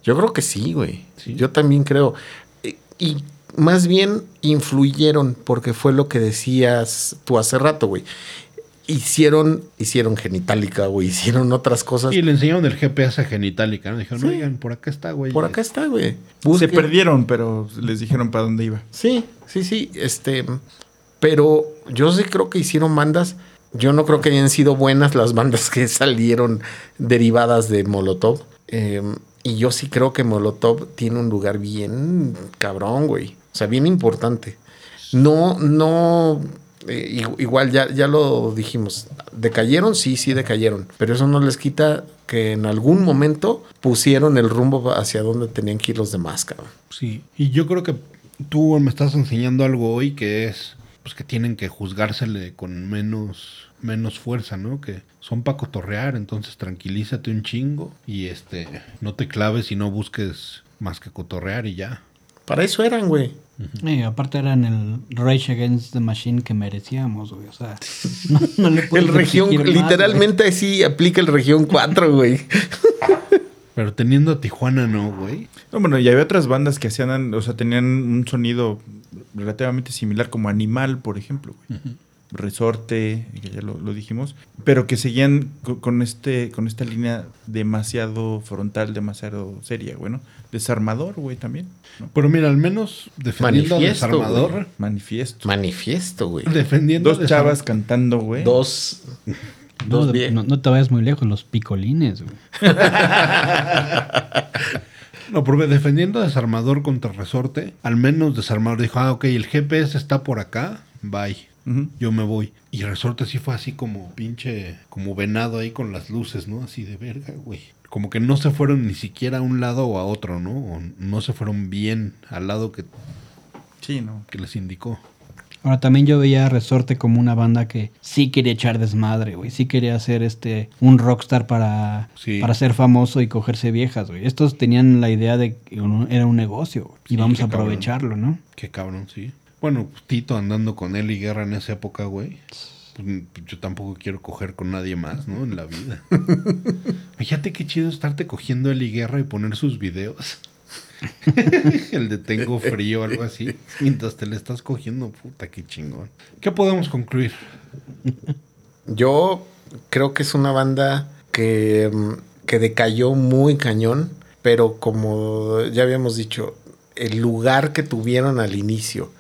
Yo creo que sí, güey. Sí. Yo también creo. Eh, Y más bien influyeron, porque fue lo que decías tú hace rato, güey. Hicieron, hicieron genitálica, güey. Hicieron otras cosas. Y le enseñaron el GPS genitálica, ¿no? Dijeron, oigan, por acá está, güey. Por acá está, güey. Se perdieron, pero les dijeron para dónde iba. Sí, sí, sí. Este, pero yo sí creo que hicieron bandas. Yo no creo que hayan sido buenas las bandas que (laughs) salieron derivadas de Molotov. Eh, y yo sí creo que Molotov tiene un lugar bien cabrón, güey. O sea, bien importante. No, no. Igu- igual ya, ya lo dijimos. ¿Decayeron? Sí, sí decayeron. Pero eso no les quita que en algún momento pusieron el rumbo hacia donde tenían que ir los demás, cabrón. Sí. Y yo creo que tú me estás enseñando algo hoy que es, pues que tienen que juzgársele con menos, menos fuerza, ¿no? Que son para cotorrear, entonces tranquilízate un chingo y este, no te claves y no busques más que cotorrear y ya. Para eso eran, güey. Y aparte eran el Rage Against the Machine que merecíamos, güey. O sea, (laughs) no, no le El región, más, literalmente sí aplica el región 4, güey. (laughs) Pero teniendo a Tijuana, no, güey. No, bueno, y había otras bandas que hacían, o sea, tenían un sonido relativamente similar, como Animal, por ejemplo, güey. Resorte, que ya lo, lo dijimos, pero que seguían co- con, este, con esta línea demasiado frontal, demasiado seria, güey, ¿no? Desarmador, güey, también. ¿no? Pero mira, al menos defendiendo Manifiesto, Desarmador, güey. Manifiesto. Manifiesto, güey. defendiendo Dos chavas cantando, güey. Dos. Dos No, bien. no, no te vayas muy lejos, los picolines, güey. (laughs) No, porque defendiendo a Desarmador contra Resorte, al menos Desarmador dijo, ah, ok, el GPS está por acá, bye, Yo me voy. Y Resorte sí fue así como pinche, como venado ahí con las luces, ¿no? Así de verga, güey. Como que no se fueron ni siquiera a un lado o a otro, ¿no? O no se fueron bien al lado que, Sí, no. que les indicó. Ahora también yo veía a Resorte como una banda que sí quería echar desmadre, güey. Sí quería hacer este un rockstar para, Sí. para ser famoso y cogerse viejas, güey. Estos tenían la idea de que uno- era un negocio y Sí, vamos a aprovecharlo, ¿no? Qué cabrón, sí. Bueno, Tito andando con él y Guerra en esa época, güey. Pues, yo tampoco quiero coger con nadie más, ¿no? En la vida. (laughs) Fíjate qué chido estarte cogiendo él y Guerra y poner sus videos. (laughs) El de tengo frío o algo así. Mientras te le estás cogiendo, puta, qué chingón. ¿Qué podemos concluir? Yo creo que es una banda que, mm, que decayó muy cañón, pero como ya habíamos dicho, el lugar que tuvieron al inicio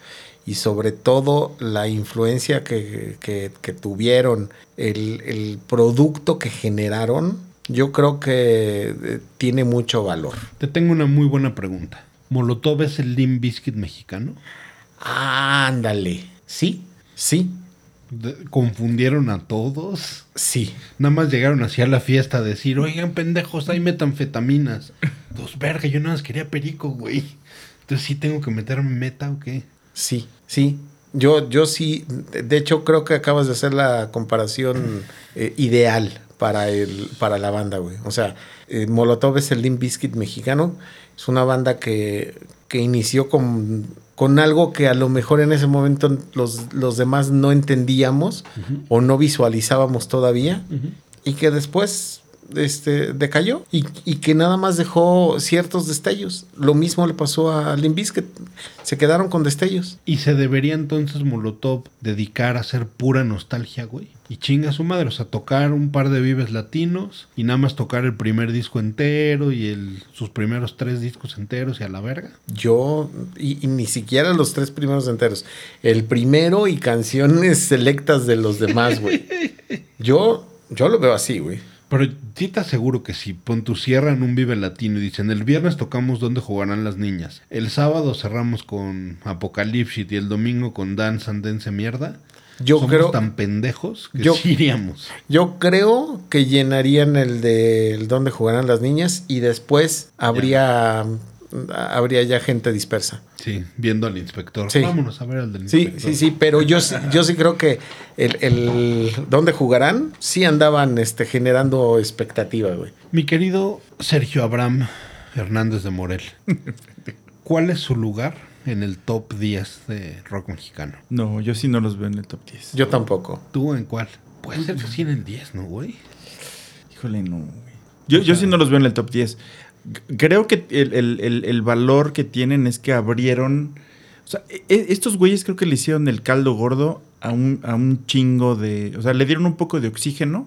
y sobre todo la influencia que, que- que tuvieron, el, el producto que generaron, yo creo que eh, tiene mucho valor. Te tengo una muy buena pregunta. ¿Molotov es el Limp Bizkit mexicano? Ándale. Sí, sí, ¿Confundieron a todos? sí. Nada más llegaron así a la fiesta a decir, oigan, pendejos, hay metanfetaminas. Dos verga, yo nada más quería perico, güey. Entonces sí tengo que meterme meta o qué. Sí, sí. Yo, yo sí, de- hecho creo que acabas de hacer la comparación eh, ideal para, el, para la banda, güey. O sea, eh, Molotov es el Limp Bizkit mexicano. Es una banda que, que inició con, con algo que a lo mejor en ese momento los, los demás no entendíamos o no visualizábamos todavía y que después este, decayó y, y que nada más dejó ciertos destellos. Lo mismo le pasó a Limp Bizkit. Se quedaron con destellos. Y se debería entonces Molotov dedicar a hacer pura nostalgia, güey. Y chinga su madre, o sea, tocar un par de vives latinos y nada más tocar el primer disco entero y el, sus primeros tres discos enteros y a la verga. Yo, y, y ni siquiera los tres primeros enteros. El primero y canciones selectas de los demás, güey. (laughs) Yo, yo lo veo así, güey. Pero sí te aseguro que si pon tu cierran un Vive Latino y dicen el viernes tocamos donde jugarán las niñas, el sábado cerramos con Apocalipsis y el domingo con Dance and Dance Mierda, Yo somos creo, tan pendejos que yo- (laughs) sí iríamos. yo creo que llenarían el de el donde jugarán las niñas y después habría, habría ya gente dispersa. Sí, viendo al inspector. Sí. Vámonos a ver al del Sí, inspector. sí, sí, pero yo, sí- yo sí creo que el, el donde jugarán sí andaban este, generando expectativa, güey. Mi querido Sergio Abraham Hernández de Morel, ¿cuál es su lugar en el top 10 de rock mexicano? No, yo sí no los veo en el top 10. Yo tampoco. ¿Tú en cuál? Puede ser que sí en el 10, ¿no, güey? Híjole, no. güey. Yo, yo sí no los veo en el top 10. Creo que el, el- el- valor que tienen es que abrieron. O sea, e- estos güeyes creo que le hicieron el caldo gordo a un, a un chingo de. O sea, le dieron un poco de oxígeno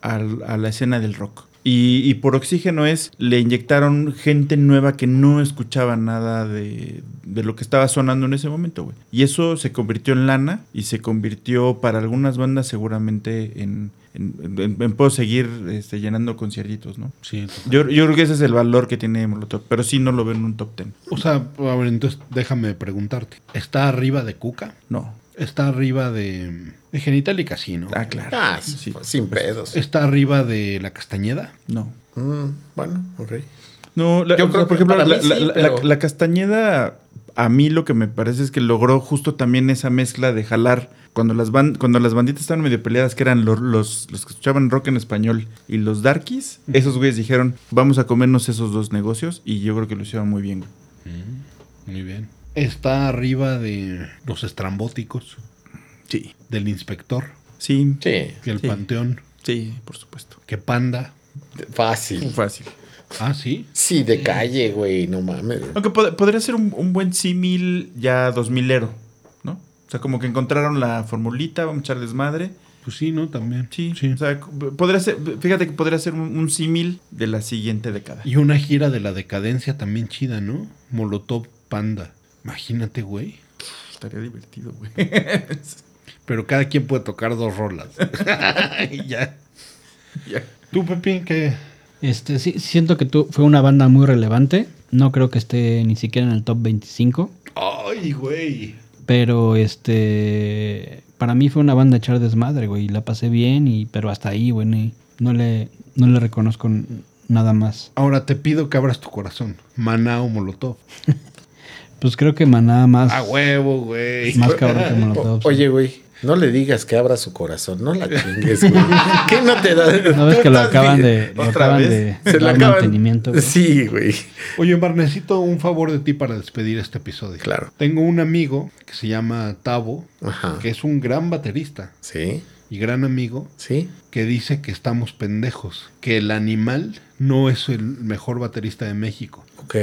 al- a la escena del rock. Y, y por oxígeno es, le inyectaron gente nueva que no escuchaba nada de, de lo que estaba sonando en ese momento, güey. Y eso se convirtió en lana y se convirtió para algunas bandas seguramente en... en, en- en puedo seguir este, llenando conciertitos, ¿no? Sí. Yo, yo creo que ese es el valor que tiene Molotov, pero sí no lo veo en un top 10. O sea, a ver, entonces déjame preguntarte. ¿Está arriba de Cuca? No. ¿Está arriba de, de Genital y Casino? Ah, claro. Ah, Sí. sin pedos. ¿Está arriba de La Castañeda? No. Mm, bueno, ok. No, la- Yo o sea, creo por ejemplo, para la, mí sí, la- la- pero- la Castañeda, a mí lo que me parece es que logró justo también esa mezcla de jalar. Cuando las, cuando las banditas estaban medio peleadas, que eran los, los, los que escuchaban rock en español y los darkies, esos güeyes dijeron, vamos a comernos esos dos negocios y yo creo que lo hicieron muy bien. güey. Muy bien. ¿Está arriba de Los Estrambóticos? Sí. ¿Del Inspector? Sí. Sí, ¿Que el Sí. Panteón? Sí, por supuesto. ¿Que Panda? fácil. Fácil. Ah, sí. Sí, de calle, güey, no mames. Aunque pod- podría ser un, un buen símil ya 2000ero, ¿no? O sea, como que encontraron la formulita, vamos a echar desmadre. Pues sí, ¿no? También. Sí, sí. O sea, podría ser, fíjate que podría ser un, un símil de la siguiente década. Y una gira de la decadencia también chida, ¿no? Molotov Panda. Imagínate, güey. Estaría divertido, güey. (laughs) Pero cada quien puede tocar dos rolas. y (laughs) (laughs) ya. Ya. ¿Tú, Pepín, qué? Este, sí, siento que tú, fue una banda muy relevante. No creo que esté ni siquiera en el top 25. Ay, güey. Pero este. Para mí fue una banda echar desmadre, güey. y La pasé bien, y, pero hasta ahí, güey. No le, no le reconozco nada más. Ahora te pido que abras tu corazón. Maná o Molotov. (laughs) Pues creo que Maná más, A huevo, güey. más cabrón que Molotov. O- oye, güey, no le digas que abra su corazón, no la (laughs) chingues, güey. ¿Qué no te da? ¿No ves que lo acaban de, lo ¿Otra acaban vez? de Se dar acaban. mantenimiento? güey? Sí, güey. Oye, Mar, necesito un favor de ti para despedir este episodio. Claro. Tengo un amigo que se llama Tavo, Ajá. que es un gran baterista Sí, y gran amigo, sí. que dice que estamos pendejos, que el animal no es el mejor baterista de México. Ok.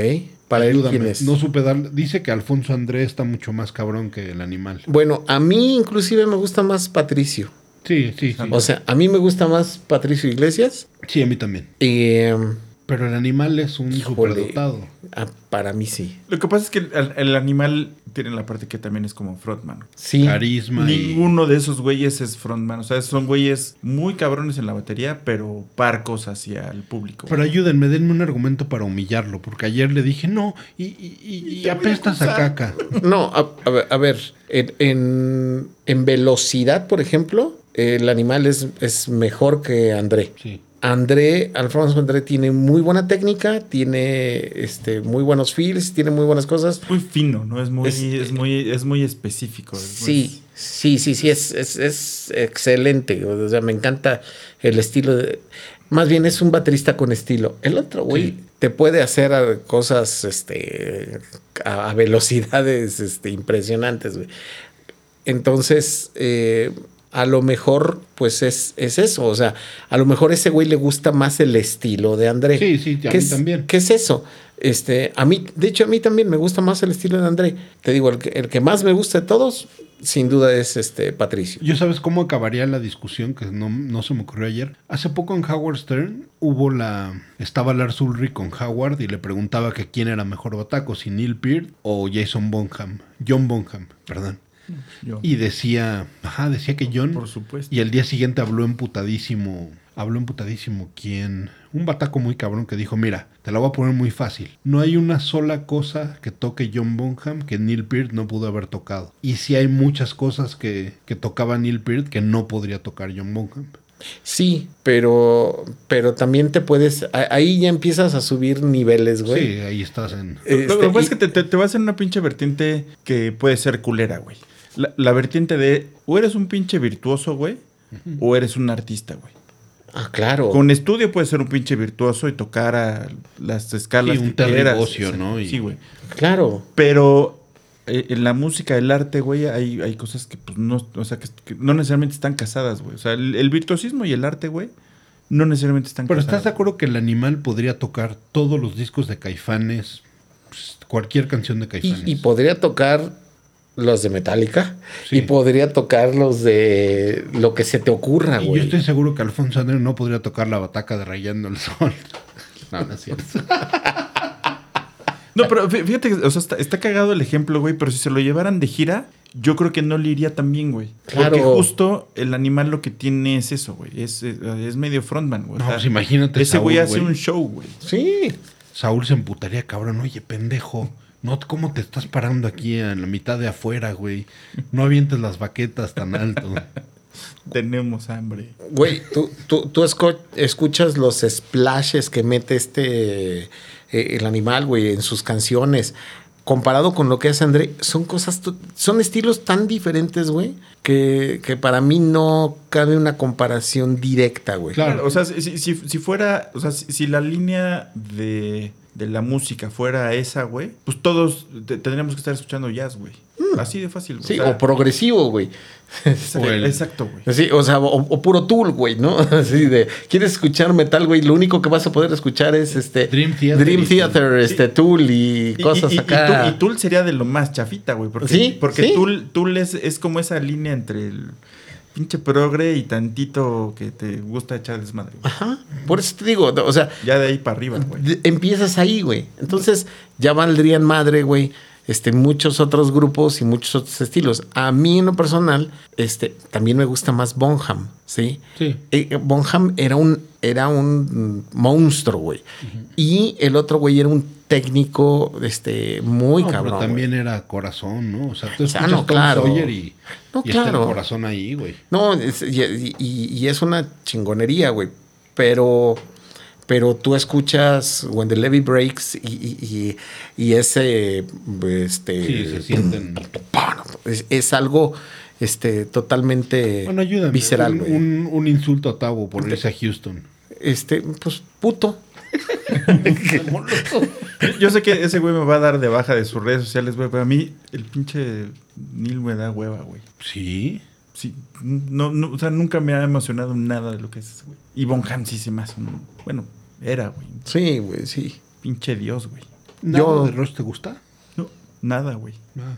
Para él, Ayúdame. ¿quién es? No supe dar. Dice que Alfonso Andrés está mucho más cabrón que el animal. Bueno, a mí inclusive me gusta más Patricio. Sí, sí, sí. O sea, a mí me gusta más Patricio Iglesias. sí, a mí también. Y, eh, Pero el animal es un Híjole. superdotado. Ah, para mí sí. Lo que pasa es que el, el animal tiene la parte que también es como frontman. Sí. Carisma y... Ninguno de esos güeyes es frontman. O sea, son güeyes muy cabrones en la batería, pero parcos hacia el público. Pero ayúdenme, denme un argumento para humillarlo, porque ayer le dije, no, y, y, y- a apestas a acusar. caca. (laughs) No, a, a ver, a ver, en, en- en velocidad, por ejemplo, el animal es, es mejor que André. Sí. André, Alfonso André tiene muy buena técnica, tiene este, muy buenos feels, tiene muy buenas cosas. muy fino, ¿no? Es muy, Es- es, muy, es muy específico. es Sí, sí, sí, sí, es, es, es excelente. O sea, me encanta el estilo de... Más bien es un baterista con estilo. El otro, güey, Sí. te puede hacer cosas este, a, a velocidades este, impresionantes, güey. Entonces, eh, a lo mejor, pues es, es eso. O sea, a lo mejor a ese güey le gusta más el estilo de André. Sí, sí, a ¿Qué mí es, también. ¿Qué es eso? Este, a mí, de hecho, a mí también me gusta más el estilo de André. Te digo, el que, el que más me gusta de todos, sin duda, es este Patricio. Yo sabes cómo acabaría la discusión que no, no se me ocurrió ayer. Hace poco en Howard Stern hubo la... Estaba Lars Ulrich con Howard y le preguntaba que quién era mejor bataco, si Neil Peart o Jason Bonham. John Bonham, perdón. Y decía, ajá, decía que John... por supuesto. Y el día siguiente habló emputadísimo. Habló emputadísimo quién. Un bataco muy cabrón que dijo: Mira, te la voy a poner muy fácil. No hay una sola cosa que toque John Bonham que Neil Peart no pudo haber tocado. Y sí hay muchas cosas que, que tocaba Neil Peart que no podría tocar John Bonham. Sí, pero, pero también te puedes. Ahí ya empiezas a subir niveles, güey. Sí, ahí estás en. Lo- Este, lo que pasa y- es que te, te, te vas en una pinche vertiente que puede ser culera, güey. La, la vertiente de o eres un pinche virtuoso, güey, o eres un artista, güey. Ah, claro. Con estudio puedes ser un pinche virtuoso y tocar a las escalas Sí, un que quieras. Terry Bozzio, Exacto. ¿no? Y- Sí, güey. Claro. Pero eh, en la música, el arte, güey, hay, hay cosas que pues no, o sea, que, que no necesariamente están casadas, güey. O sea, el, el virtuosismo y el arte, güey, no necesariamente están Pero casadas. ¿estás de acuerdo que el animal podría tocar todos los discos de Caifanes? Pues, Cualquier canción de Y, Caifanes. y podría tocar los de Metallica. Sí. Y podría tocar los de lo que se te ocurra, Y yo güey. estoy seguro que Alfonso André no podría tocar la bataca de Rayando el Sol. (laughs) No, no es cierto. No, pero fí- fíjate, que, o sea, está, está cagado el ejemplo, güey, pero si se lo llevaran de gira, yo creo que no le iría tan bien, güey. Claro. Porque justo el animal lo que tiene es eso, güey. Es, es, es medio frontman, güey. No, O sea, pues imagínate Ese Saúl, güey hace güey. un show, güey. Sí. Saúl se emputaría, cabrón. Oye, pendejo. No, ¿Cómo te estás parando aquí en la mitad de afuera, güey? No avientes las baquetas tan alto. (laughs) Tenemos hambre. Güey, tú, tú, tú escuchas los splashes que mete este eh, el animal, güey, en sus canciones. Comparado con lo que hace André, son cosas, son estilos tan diferentes, güey, que, que para mí no cabe una comparación directa, güey. Claro. O sea, si, si, si fuera, o sea, si, si la línea de, de la música fuera esa, güey, pues todos te- tendríamos que estar escuchando jazz, güey. Así de fácil, güey. Mm. Sí, O sea, o progresivo, güey. exacto, güey. Sí, o sea, o, o puro tool, güey, ¿no? (laughs) Así de, ¿quieres escuchar metal, güey? Lo único que vas a poder escuchar es este Dream Theater Dream y- Theater, este Tool y Y- cosas y, y- acá. Y Tool, y Tool sería de lo más chafita, güey. Porque, Sí, porque sí. Tool, Tool es, es como esa línea entre el pinche progre y tantito que te gusta echar desmadre. güey. Ajá. Por eso te digo, o sea, Ya de ahí para arriba, güey. empiezas ahí, güey. Entonces, ya valdrían madre, güey. Este, muchos otros grupos y muchos otros estilos. A mí, en lo personal, este, también me gusta más Bonham, ¿sí? Sí. Eh, Bonham era un, era un monstruo, güey. Y el otro, güey, era un técnico, este, muy No, cabrón. pero güey. también era corazón, ¿no? O sea, tú Ah, escuchas no, Tom claro. Sawyer y, No, y está el corazón ahí, güey. No, es- y, y- y es una chingonería, güey. Pero, pero tú escuchas When the Levy Breaks y, y- y- y ese, este, Sí, se sienten. es, es algo, este, totalmente Bueno, ayúdame. visceral, un, un, un insulto a Tavo por irse a Houston. Este, pues, puto. Yo- (laughs) Yo sé que ese güey me va a dar de baja de sus redes sociales, güey. Pero a mí el pinche Neil me da hueva, güey. Sí. Sí, no, no, o sea, nunca me ha emocionado nada de lo que es ese güey. Y Bonham sí se me hace un- Bueno, era, güey. Sí, güey, sí. Pinche dios, güey. ¿Nada Yo- de Rush te gusta? No, nada, güey. Ah.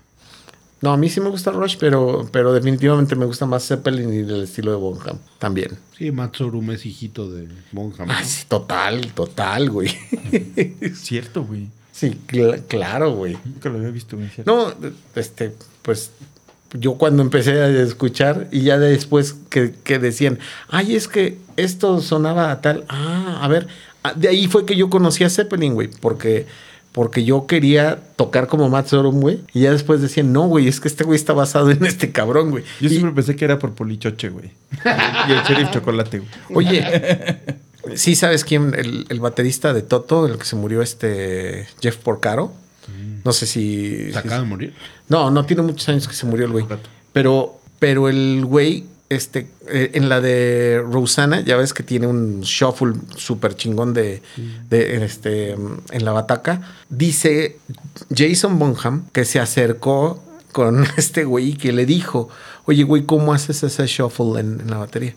No, a mí sí me gusta Rush, pero, pero definitivamente me gusta más Zeppelin y el estilo de Bonham también. Sí, Matsurum es hijito de Bonham. ¿no? Ah, sí, total, total, güey. (laughs) Cierto, güey. Sí, cl- claro, güey. Nunca lo había visto, güey. cierto. No, este, pues yo cuando empecé a escuchar y ya después que, que decían, ay, es que esto sonaba a tal, ah, a ver, ah, de ahí fue que yo conocí a Zeppelin, güey, porque, porque yo quería tocar como Matt Sorum, güey, y ya después decían, no, güey, es que este güey está basado en este cabrón, güey. Yo Y- siempre pensé que era por Polichoche, güey. y el sheriff chocolate, güey. (laughs) Oye, sí sabes quién, el, el baterista de Toto, el que se murió, este Jeff Porcaro. No sé si. ¿Se acaba de morir? No, no tiene muchos años que se murió el güey. Pero, pero el güey, este, eh, en la de Rosanna, ya ves que tiene un shuffle súper chingón de, de, este, mm, en la bataca. Dice Jason Bonham que se acercó con (laughs) este güey y que le dijo, oye, güey, ¿cómo haces ese shuffle en, en la batería?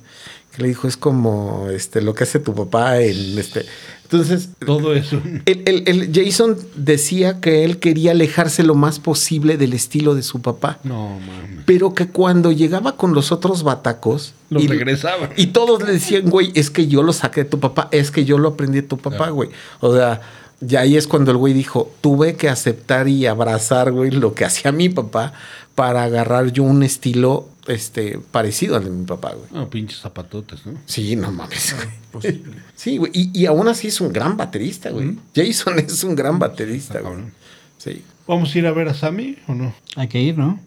Que le dijo, es como este, lo que hace tu papá en este. Entonces, Todo eso. el, el- el Jason decía que él quería alejarse lo más posible del estilo de su papá. No, mames. Pero que cuando llegaba con los otros batacos. Lo y, regresaban. Y todos le decían, güey, es que yo lo saqué de tu papá, es que yo lo aprendí de tu papá, güey. O sea, ya ahí es cuando el güey dijo, tuve que aceptar y abrazar, güey, lo que hacía mi papá para agarrar yo un estilo este, parecido al de mi papá, güey. No, pinches zapatotes, ¿no? Sí, no mames, güey. (laughs) Sí, güey. Y, y aún así es un gran baterista, güey. Jason es un gran baterista, Está güey. cabrón. Sí. ¿Vamos a ir a ver a Sammy o no? Hay que ir, ¿no?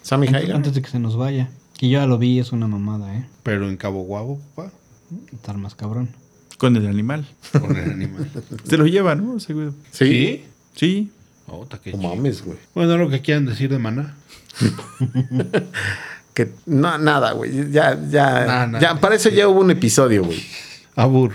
Sammy Antes, antes de que se nos vaya. Que yo ya lo vi, es una mamada, ¿eh? Pero en Cabo Guabo, papá. Estar más cabrón. Con el animal. Con el animal. (laughs) Se lo lleva, ¿no? Seguro. Sí. Sí. Oh, que No chido. mames, güey. Bueno, lo que quieran decir de Maná. (laughs) Que no, nada, güey. Ya, ya, ya, para eso ya hubo un episodio, güey. Abur.